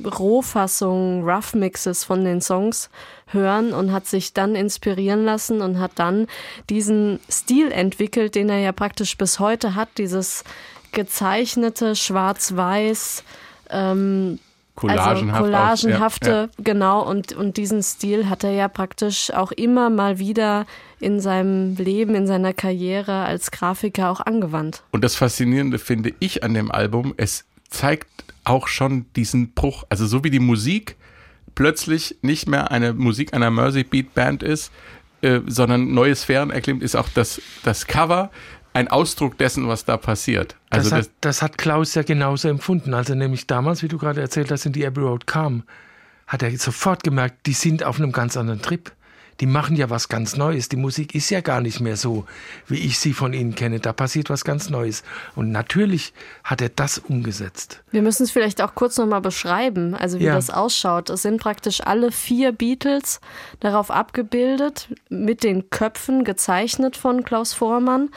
Rohfassungen, Rough Mixes von den Songs hören und hat sich dann inspirieren lassen und hat dann diesen Stil entwickelt, den er ja praktisch bis heute hat, dieses gezeichnete Schwarz-Weiß, ähm, Collagenhaft also collagenhafte, ja, ja. genau, und, und diesen Stil hat er ja praktisch auch immer mal wieder in seinem Leben, in seiner Karriere als Grafiker auch angewandt. Und das Faszinierende finde ich an dem Album, es zeigt auch schon diesen Bruch. Also so wie die Musik plötzlich nicht mehr eine Musik einer Mercy Beat Band ist, äh, sondern neue Sphären erklimmt, ist auch das, das Cover ein Ausdruck dessen, was da passiert. Also das, hat, das hat Klaus ja genauso empfunden. Als er nämlich damals, wie du gerade erzählt hast, in die Abbey Road kam, hat er sofort gemerkt, die sind auf einem ganz anderen Trip. Die machen ja was ganz Neues. Die Musik ist ja gar nicht mehr so, wie ich sie von ihnen kenne. Da passiert was ganz Neues. Und natürlich hat er das umgesetzt. Wir müssen es vielleicht auch kurz nochmal beschreiben, also wie Ja. das ausschaut. Es sind praktisch alle vier Beatles darauf abgebildet, mit den Köpfen gezeichnet von Klaus Vormann.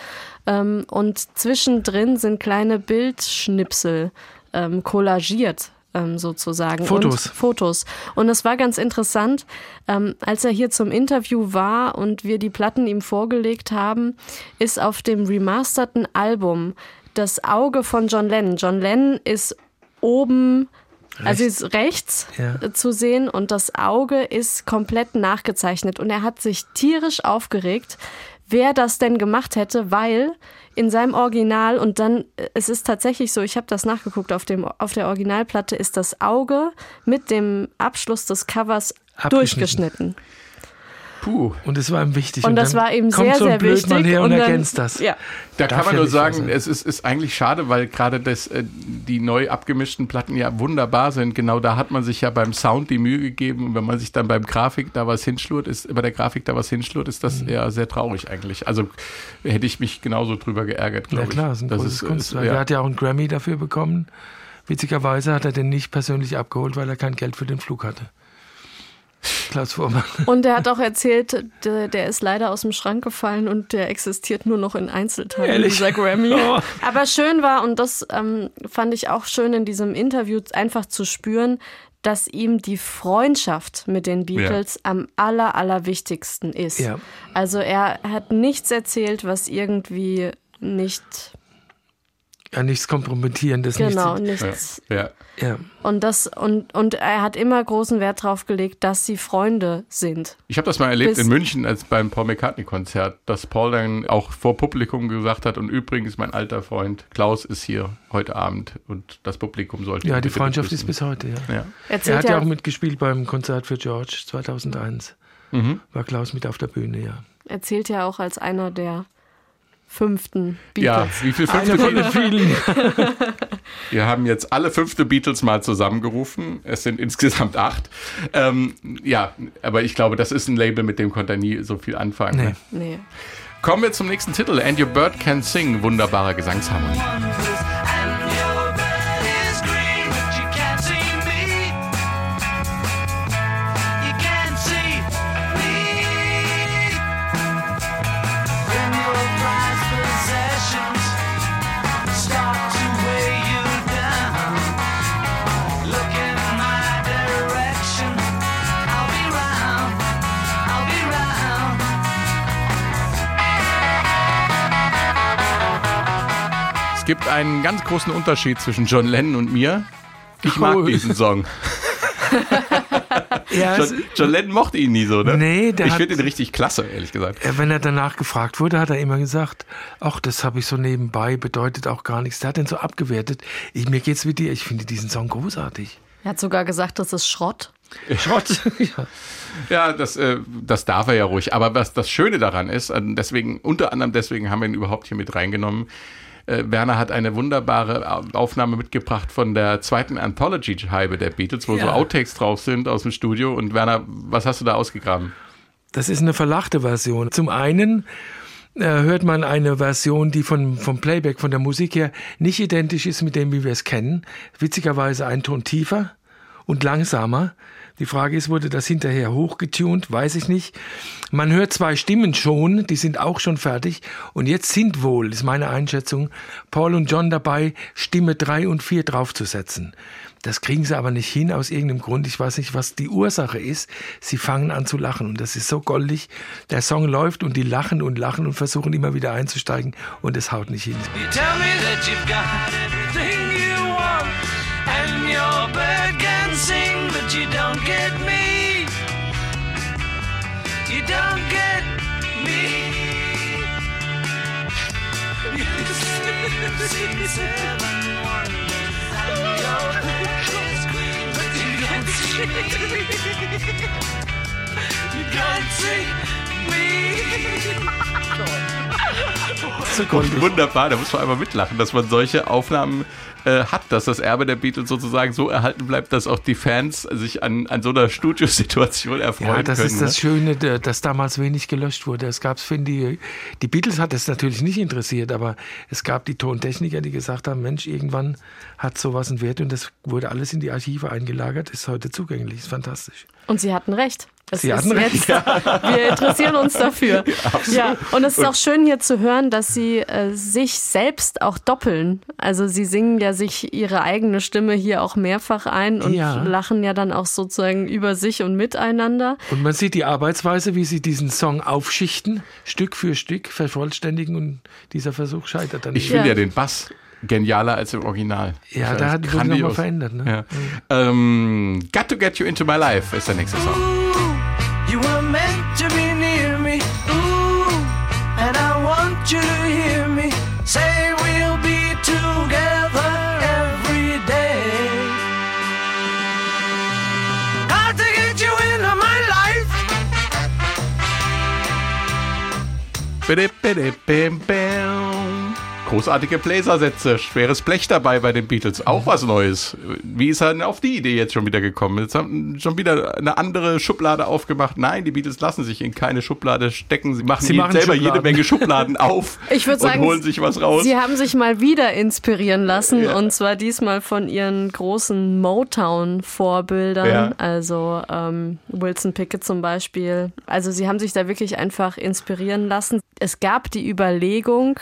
Ähm, und zwischendrin sind kleine Bildschnipsel ähm, kollagiert. Ähm, sozusagen. Fotos. Und Fotos. Und es war ganz interessant, ähm, als er hier zum Interview war und wir die Platten ihm vorgelegt haben, ist auf dem remasterten Album das Auge von John Lennon. John Lennon ist oben, also ist rechts Ja. zu sehen und das Auge ist komplett nachgezeichnet. Und er hat sich tierisch aufgeregt, wer das denn gemacht hätte, weil in seinem Original und dann, äh, es ist tatsächlich so, ich habe das nachgeguckt, auf, dem, auf der Originalplatte ist das Auge mit dem Abschluss des Covers durchgeschnitten. Puh, Und es war ihm wichtig. Und das dann war ihm kommt sehr, so ein sehr Blödmann wichtig. her und, dann- ergänzt das. Ja. Da Darf kann man ja nur sagen, sein. es ist, ist eigentlich schade, weil gerade das, äh, die neu abgemischten Platten ja wunderbar sind. Genau da hat man sich ja beim Sound die Mühe gegeben. Und wenn man sich dann beim Grafik da was hinschlurt, ist bei der Grafik da was hinschlurt, ist Mhm. das ja sehr traurig eigentlich. Also hätte ich mich genauso drüber geärgert, glaube Ja ich. klar, das ist ein Das großes ist, Kunstwerk. ist, Er ja. hat ja auch einen Grammy dafür bekommen. Witzigerweise hat er den nicht persönlich abgeholt, weil er kein Geld für den Flug hatte. Klaus Vormann. Und er hat auch erzählt, der, der ist leider aus dem Schrank gefallen und der existiert nur noch in Einzelteilen, Ehrlich? dieser Grammy. Oh. Aber schön war, und das ähm, fand ich auch schön in diesem Interview, einfach zu spüren, dass ihm die Freundschaft mit den Beatles am aller, allerwichtigsten ist. Ja. Also er hat nichts erzählt, was irgendwie nicht, Ja, nichts Kompromittierendes. genau, Nichts, nichts. Ja. ja. Und das, und, und er hat immer großen Wert drauf gelegt, dass sie Freunde sind. Ich habe das mal erlebt Bis- in München als beim Paul McCartney-Konzert, dass Paul dann auch vor Publikum gesagt hat, und übrigens mein alter Freund Klaus ist hier heute Abend und das Publikum sollte ja, die Freundschaft ist begrüßen. bis heute, ja. Ja. Er hat ja auch mitgespielt beim Konzert für George 2001. Mhm. War Klaus mit auf der Bühne, ja. erzählt ja auch als einer der fünften Ja, Beatles. wie viel Einer fünfte von den vielen. (laughs) Wir haben jetzt alle fünfte Beatles mal zusammengerufen. Es sind insgesamt acht. Ähm, ja, aber ich glaube, das ist ein Label, mit dem konnte er nie so viel anfangen. Nee. Ne? Nee. Kommen wir zum nächsten Titel. And Your Bird Can Sing. Wunderbare Gesangsharmonie. Es gibt einen ganz großen Unterschied zwischen John Lennon und mir. Ich mag Oh. diesen Song. (laughs) Ja, John, John Lennon mochte ihn nie so, ne? Nee, der Ich hat- finde ihn richtig klasse, ehrlich gesagt. wenn er danach gefragt wurde, hat er immer gesagt, ach, das habe ich so nebenbei, bedeutet auch gar nichts. Der hat den so abgewertet. Ich, mir geht's wie dir, ich finde diesen Song großartig. Er hat sogar gesagt, das ist Schrott. Schrott. (laughs) ja. Ja, das, äh, das darf er ja ruhig. Aber was das Schöne daran ist, und deswegen, unter anderem deswegen haben wir ihn überhaupt hier mit reingenommen. Äh, Werner hat eine wunderbare Au- Aufnahme mitgebracht von der zweiten Anthology-Scheibe der Beatles, wo so Ja. Outtakes drauf sind aus dem Studio. Und Werner, was hast du da ausgegraben? Das ist eine verlachte Version. Zum einen äh, hört man eine Version, die von, vom Playback, von der Musik her, nicht identisch ist mit dem, wie wir es kennen. Witzigerweise ein Ton tiefer und langsamer. Die Frage ist, wurde das hinterher hochgetunt? Weiß ich nicht. Man hört zwei Stimmen schon, die sind auch schon fertig. Und jetzt sind wohl, ist meine Einschätzung, Paul und John dabei, Stimme drei und vier draufzusetzen. Das kriegen sie aber nicht hin aus irgendeinem Grund. Ich weiß nicht, was die Ursache ist. Sie fangen an zu lachen und das ist so goldig. Der Song läuft und die lachen und lachen und versuchen immer wieder einzusteigen und es haut nicht hin. You tell me that you've got get me. You don't get me. You've seen seven wonders, and your Christmas queen, but you can't see me. You can't see me. So goldig. Wunderbar, da muss man einfach mitlachen, dass man solche Aufnahmen äh, hat, dass das Erbe der Beatles sozusagen so erhalten bleibt, dass auch die Fans sich an, an so einer Studiosituation erfreuen Ja, das können. ist das ne? Schöne, der- dass damals wenig gelöscht wurde. Es gab, finde ich, die Beatles hat es natürlich nicht interessiert, aber es gab die Tontechniker, die gesagt haben, Mensch, irgendwann hat sowas einen Wert und das wurde alles in die Archive eingelagert, ist heute zugänglich, ist fantastisch. Und sie hatten recht. Es Sie ist hatten recht, jetzt, (laughs) Wir interessieren uns dafür. (laughs) Ja, und es ist auch schön hier zu hören, dass sie äh, sich selbst auch doppeln. Also sie singen ja sich ihre eigene Stimme hier auch mehrfach ein und Ja. lachen ja dann auch sozusagen über sich und miteinander. Und man sieht die Arbeitsweise, wie sie diesen Song aufschichten, Stück für Stück vervollständigen und dieser Versuch scheitert dann Ich Ja. ja den Bass genialer als im Original. Ja, da hat- Grandios. nochmal verändert, ne? Ja. Ähm, Got to Get You Into My Life ist der nächste Song. You were meant to be near me, ooh, and I want you to hear me say we'll be together every day. Got to get you into my life. Bidi, bidi, bim, bam. Großartige Bläsersätze, schweres Blech dabei bei den Beatles, auch was Neues. Wie ist er denn auf die Idee jetzt schon wieder gekommen? Jetzt haben schon wieder eine andere Schublade aufgemacht. Nein, die Beatles lassen sich in keine Schublade stecken. Sie machen, Sie machen selber Schubladen. jede Menge Schubladen (laughs) auf Ich würde und sagen, holen sich was raus. Sie haben sich mal wieder inspirieren lassen Ja. und zwar diesmal von ihren großen Motown-Vorbildern, Ja. also ähm, Wilson Pickett zum Beispiel. Also sie haben sich da wirklich einfach inspirieren lassen. Es gab die Überlegung,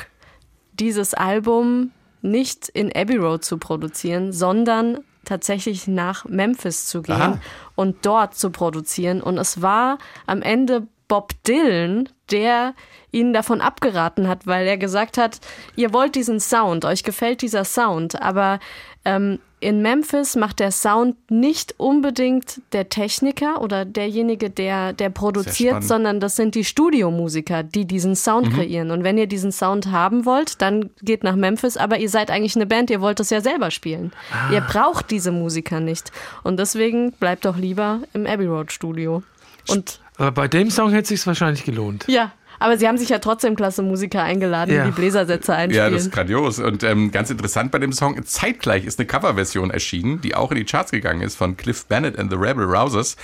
dieses Album nicht in Abbey Road zu produzieren, sondern tatsächlich nach Memphis zu gehen Aha. und dort zu produzieren. Und es war am Ende Bob Dylan, der ihnen davon abgeraten hat, weil er gesagt hat, ihr wollt diesen Sound, euch gefällt dieser Sound, aber ähm, in Memphis macht der Sound nicht unbedingt der Techniker oder derjenige, der, der produziert, sondern das sind die Studiomusiker, die diesen Sound kreieren. Und wenn ihr diesen Sound haben wollt, dann geht nach Memphis, aber ihr seid eigentlich eine Band, ihr wollt es ja selber spielen. Ihr braucht diese Musiker nicht. Und deswegen bleibt doch lieber im Abbey Road Studio. Und Aber bei dem Song hätte es sich wahrscheinlich gelohnt. ja, aber sie haben sich ja trotzdem klasse Musiker eingeladen, Ja. die Bläsersätze Ja, einspielen. das ist grandios. Und ähm, ganz interessant bei dem Song, zeitgleich ist eine Coverversion erschienen, die auch in die Charts gegangen ist von Cliff Bennett and the Rebel Rousers.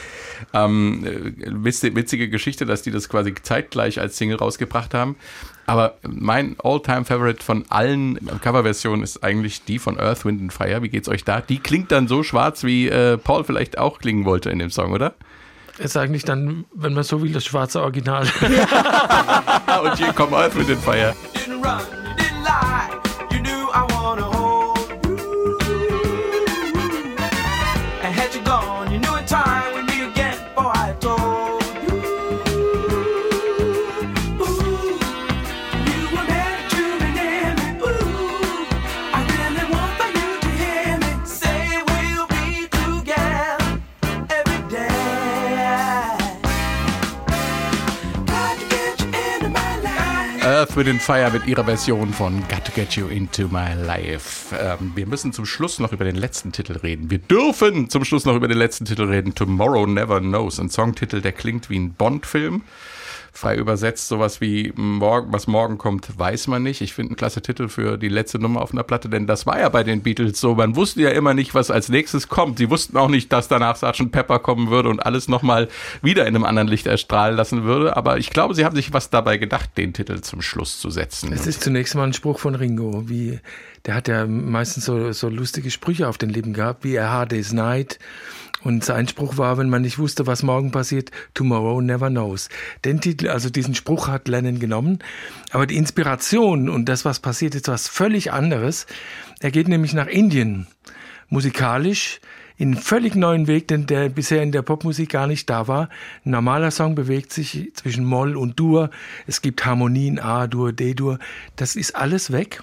Ähm, äh, witzige, witzige Geschichte, dass die das quasi zeitgleich als Single rausgebracht haben. Aber mein All-Time-Favorite von allen Coverversionen ist eigentlich die von Earth, Wind and Fire. Wie geht's euch da? Die klingt dann so schwarz, wie äh, Paul vielleicht auch klingen wollte in dem Song, oder? Ist eigentlich dann, wenn man so will, das schwarze Original. (laughs) Ah, und hier kommt Earth, Wind and Fire. Wind and Fire mit ihrer Version von Got to Get You Into My Life. Ähm, wir müssen zum Schluss noch über den letzten Titel reden. Wir dürfen zum Schluss noch über den letzten Titel reden. Tomorrow Never Knows. Ein Songtitel, der klingt wie ein Bond-Film. Frei übersetzt, sowas wie morgen, was morgen kommt, weiß man nicht. Ich finde ein klasse Titel für die letzte Nummer auf einer Platte, denn das war ja bei den Beatles so. Man wusste ja immer nicht, was als nächstes kommt. Sie wussten auch nicht, dass danach Sgt. Pepper kommen würde und alles nochmal wieder in einem anderen Licht erstrahlen lassen würde. Aber ich glaube, sie haben sich was dabei gedacht, den Titel zum Schluss zu setzen. Es ist zunächst mal ein Spruch von Ringo, wie der hat ja meistens so, so lustige Sprüche auf den Lippen gehabt, wie A Hard Day's Night Und sein Spruch war, wenn man nicht wusste, was morgen passiert, tomorrow never knows. Den Titel, also diesen Spruch hat Lennon genommen. Aber die Inspiration und das, was passiert, ist was völlig anderes. Er geht nämlich nach Indien, musikalisch, in einen völlig neuen Weg, denn der bisher in der Popmusik gar nicht da war. Ein normaler Song bewegt sich zwischen Moll und Dur. Es gibt Harmonien, A-Dur, D-Dur. Das ist alles weg.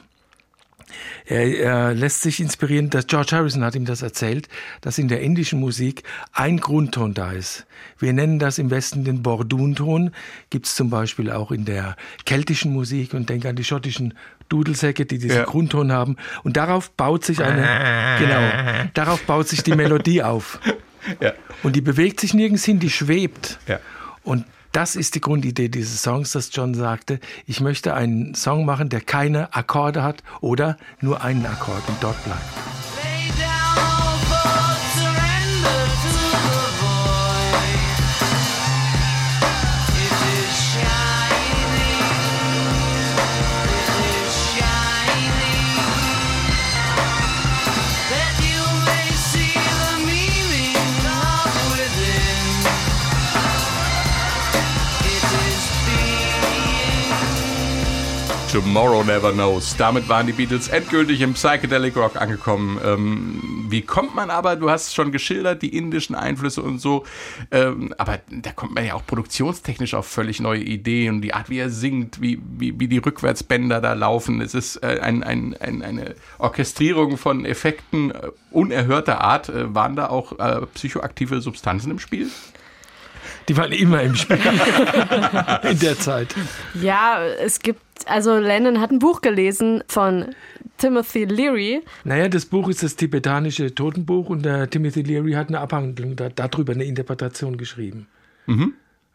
Er, er lässt sich inspirieren, dass George Harrison hat ihm das erzählt, dass in der indischen Musik ein Grundton da ist. Wir nennen das im Westen den Bordunton, gibt es zum Beispiel auch in der keltischen Musik und denke an die schottischen Dudelsäcke, die diesen Ja. Grundton haben. Und darauf baut sich eine, genau, darauf baut sich die Melodie auf. Ja. Und die bewegt sich nirgends hin, die schwebt. Ja. Und das ist die Grundidee dieses Songs, dass John sagte, ich möchte einen Song machen, der keine Akkorde hat oder nur einen Akkord und dort bleibt. Tomorrow Never Knows. Damit waren die Beatles endgültig im Psychedelic Rock angekommen. Ähm, wie kommt man aber, du hast schon geschildert, die indischen Einflüsse und so, ähm, aber da kommt man ja auch produktionstechnisch auf völlig neue Ideen. Die Art, wie er singt, wie, wie, wie die Rückwärtsbänder da laufen. Es ist äh, ein, ein, ein, eine Orchestrierung von Effekten äh, unerhörter Art. Äh, waren da auch äh, psychoaktive Substanzen im Spiel? Die waren immer im Spiel (laughs) in der Zeit. Ja, es gibt, also Lennon hat ein Buch gelesen von Timothy Leary. Naja, das Buch ist das tibetanische Totenbuch und der Timothy Leary hat eine Abhandlung da, darüber, eine Interpretation geschrieben.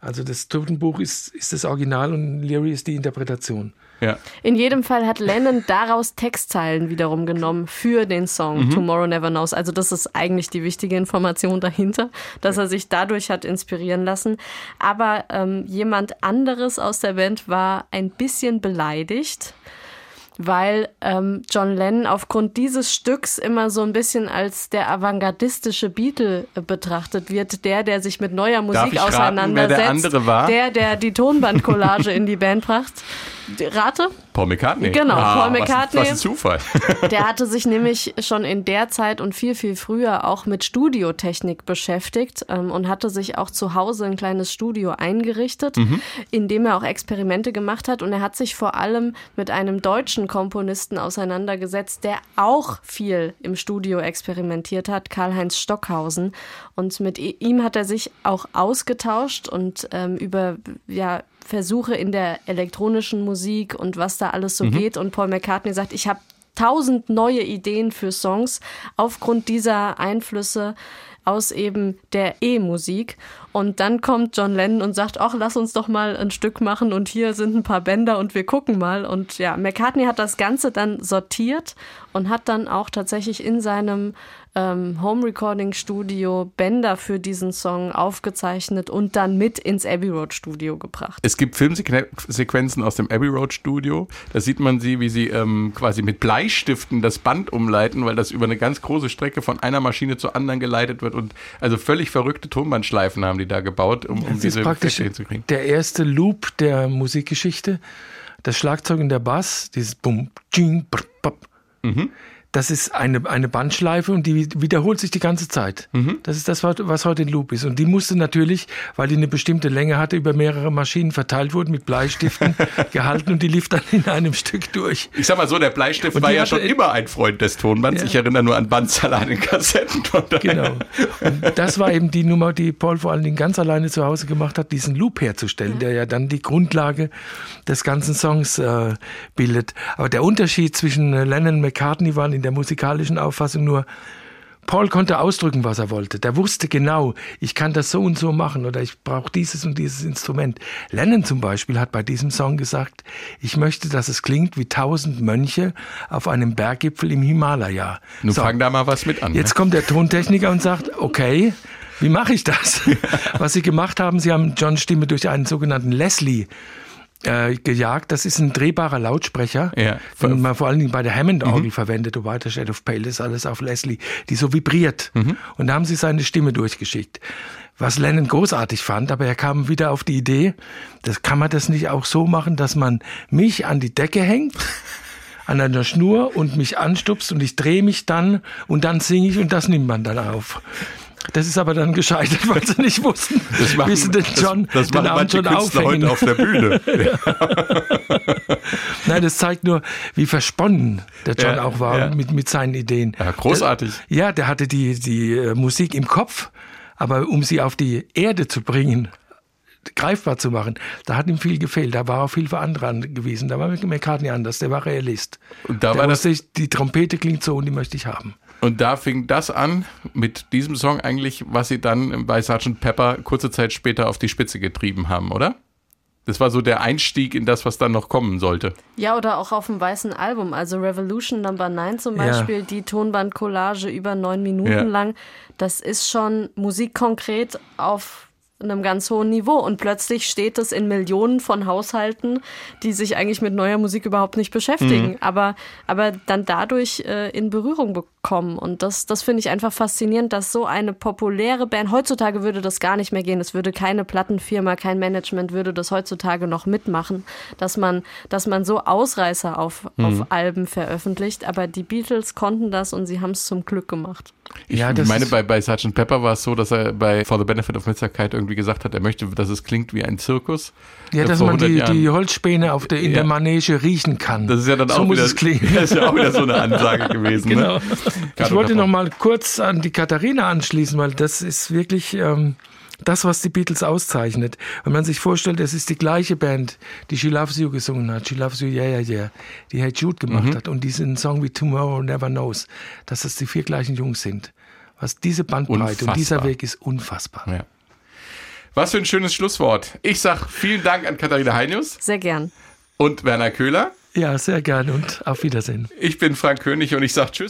Also das Totenbuch ist, ist das Original und Leary ist die Interpretation. Ja. In jedem Fall hat Lennon daraus Textzeilen wiederum genommen für den Song Tomorrow Never Knows. Also das ist eigentlich die wichtige Information dahinter, dass er sich dadurch hat inspirieren lassen. Aber ähm, jemand anderes aus der Band war ein bisschen beleidigt. Weil ähm, John Lennon aufgrund dieses Stücks immer so ein bisschen als der avantgardistische Beatle äh, betrachtet wird, der, der sich mit neuer Musik raten, wer auseinandersetzt, der andere war? der, der die Tonbandcollage in die Band bracht. Rate? Paul McCartney. Genau, Paul was- McCartney. Was ein Zufall. (laughs) Der (laughs) hatte sich nämlich schon in der Zeit und viel, viel früher auch mit Studiotechnik beschäftigt ähm, und hatte sich auch zu Hause ein kleines Studio eingerichtet, in dem er auch Experimente gemacht hat. Und er hat sich vor allem mit einem deutschen Komponisten auseinandergesetzt, der auch viel im Studio experimentiert hat, Karl-Heinz Stockhausen. Und mit ihm hat er sich auch ausgetauscht und ähm, über ja, Versuche in der elektronischen Musik und was da alles so geht. Und Paul McCartney sagt, ich habe tausend neue Ideen für Songs aufgrund dieser Einflüsse aus eben der E-Musik. Und dann kommt John Lennon und sagt, ach, lass uns doch mal ein Stück machen und hier sind ein paar Bänder und wir gucken mal. Und ja, McCartney hat das Ganze dann sortiert und hat dann auch tatsächlich in seinem ähm, Home Recording Studio Bänder für diesen Song aufgezeichnet und dann mit ins Abbey Road Studio gebracht. Es gibt Filmsequenzen aus dem Abbey Road Studio. Da sieht man sie, wie sie ähm, quasi mit Bleistiften das Band umleiten, weil das über eine ganz große Strecke von einer Maschine zur anderen geleitet wird und also völlig verrückte Tonbandschleifen haben die da gebaut, um, um diese praktisch hinzukriegen. der erste Loop der Musikgeschichte. Das Schlagzeug und der Bass, dieses Bum, Ching, brr, bap. Das ist eine, eine Bandschleife und die wiederholt sich die ganze Zeit. Das ist das, was heute ein Loop ist. Und die musste natürlich, weil die eine bestimmte Länge hatte, über mehrere Maschinen verteilt wurden, mit Bleistiften (laughs) gehalten und die lief dann in einem Stück durch. Ich sag mal so, der Bleistift Und war ja hatte- schon immer ein Freund des Tonbands. Ja. Ich erinnere nur an Bandsalat in Kassetten. Genau. Und das war eben die Nummer, die Paul vor allen Dingen ganz alleine zu Hause gemacht hat, diesen Loop herzustellen, der ja dann die Grundlage des ganzen Songs äh, bildet. Aber der Unterschied zwischen äh, Lennon und McCartney waren in der musikalischen Auffassung nur, Paul konnte ausdrücken, was er wollte. Der wusste genau, ich kann das so und so machen oder ich brauche dieses und dieses Instrument. Lennon zum Beispiel hat bei diesem Song gesagt, ich möchte, dass es klingt wie tausend Mönche auf einem Berggipfel im Himalaya. Nun So. fang da mal was mit an. Jetzt ne? kommt der Tontechniker und sagt, okay, wie mache ich das? (laughs) Was sie gemacht haben, sie haben Johns Stimme durch einen sogenannten Leslie äh, gejagt. Das ist ein drehbarer Lautsprecher, Ja. den man vor allen Dingen bei der Hammond-Orgel verwendet, The White Shade of Pale, ist alles auf Leslie, die so vibriert. Und da haben sie seine Stimme durchgeschickt. Was Lennon großartig fand, aber er kam wieder auf die Idee, das kann man das nicht auch so machen, dass man mich an die Decke hängt, (laughs) an einer Schnur und mich anstupst und ich drehe mich dann und dann singe ich und das nimmt man dann auf. Das ist aber dann gescheitert, weil sie nicht wussten, wie sie den John das, das den machen Abend schon Künstler aufhängen. heute auf der Bühne. (laughs) Nein, das zeigt nur, wie versponnen der John Ja, auch war ja. mit, mit seinen Ideen. Ja, großartig. Der, ja, der hatte die, die äh, Musik im Kopf, aber um sie auf die Erde zu bringen, greifbar zu machen, da hat ihm viel gefehlt. Da war auf Hilfe anderer angewiesen. Da war McCartney anders, der war Realist. Und da der war das- die Trompete klingt so und die möchte ich haben. Und da fing das an mit diesem Song eigentlich, was sie dann bei Sgt. Pepper kurze Zeit später auf die Spitze getrieben haben, oder? Das war so der Einstieg in das, was dann noch kommen sollte. Ja, oder auch auf dem weißen Album, also Revolution Number 9 zum Ja. Beispiel, die Tonbandcollage über neun Minuten Ja. lang, das ist schon Musik konkret auf einem ganz hohen Niveau. Und plötzlich steht es in Millionen von Haushalten, die sich eigentlich mit neuer Musik überhaupt nicht beschäftigen, aber, aber dann dadurch äh, in Berührung bekommen. Und das, das finde ich einfach faszinierend, dass so eine populäre Band, heutzutage würde das gar nicht mehr gehen, es würde keine Plattenfirma, kein Management würde das heutzutage noch mitmachen, dass man, dass man so Ausreißer auf, auf Alben veröffentlicht, aber die Beatles konnten das und sie haben es zum Glück gemacht. Ich Ja, meine, bei, bei Sgt. Pepper war es so, dass er bei For the Benefit of Mitzerkeit irgendwie gesagt hat, er möchte, dass es klingt wie ein Zirkus. Ja, Äh, dass man 100 die, Jahren. die Holzspäne auf der, in Ja. der Manege riechen kann. Das ist ja dann so auch muss wieder, es klingen. (laughs) Das ist ja auch wieder so eine Ansage gewesen. Genau. Ne? Ich wollte noch mal kurz an die Katharina anschließen, weil das ist wirklich ähm, das, was die Beatles auszeichnet. Wenn man sich vorstellt, es ist die gleiche Band, die She Loves You gesungen hat, She Loves You, Yeah, Yeah, Yeah, die Hey Jude gemacht Mhm. hat und diesen Song wie Tomorrow Never Knows, dass das die vier gleichen Jungs sind. Was diese Bandbreite und dieser Unfassbar. Weg ist unfassbar. Ja. Was für ein schönes Schlusswort. Ich sag vielen Dank an Katharina Heinius Sehr gern. und Werner Köhler. Ja, sehr gerne und auf Wiedersehen. Ich bin Frank König und ich sag Tschüss.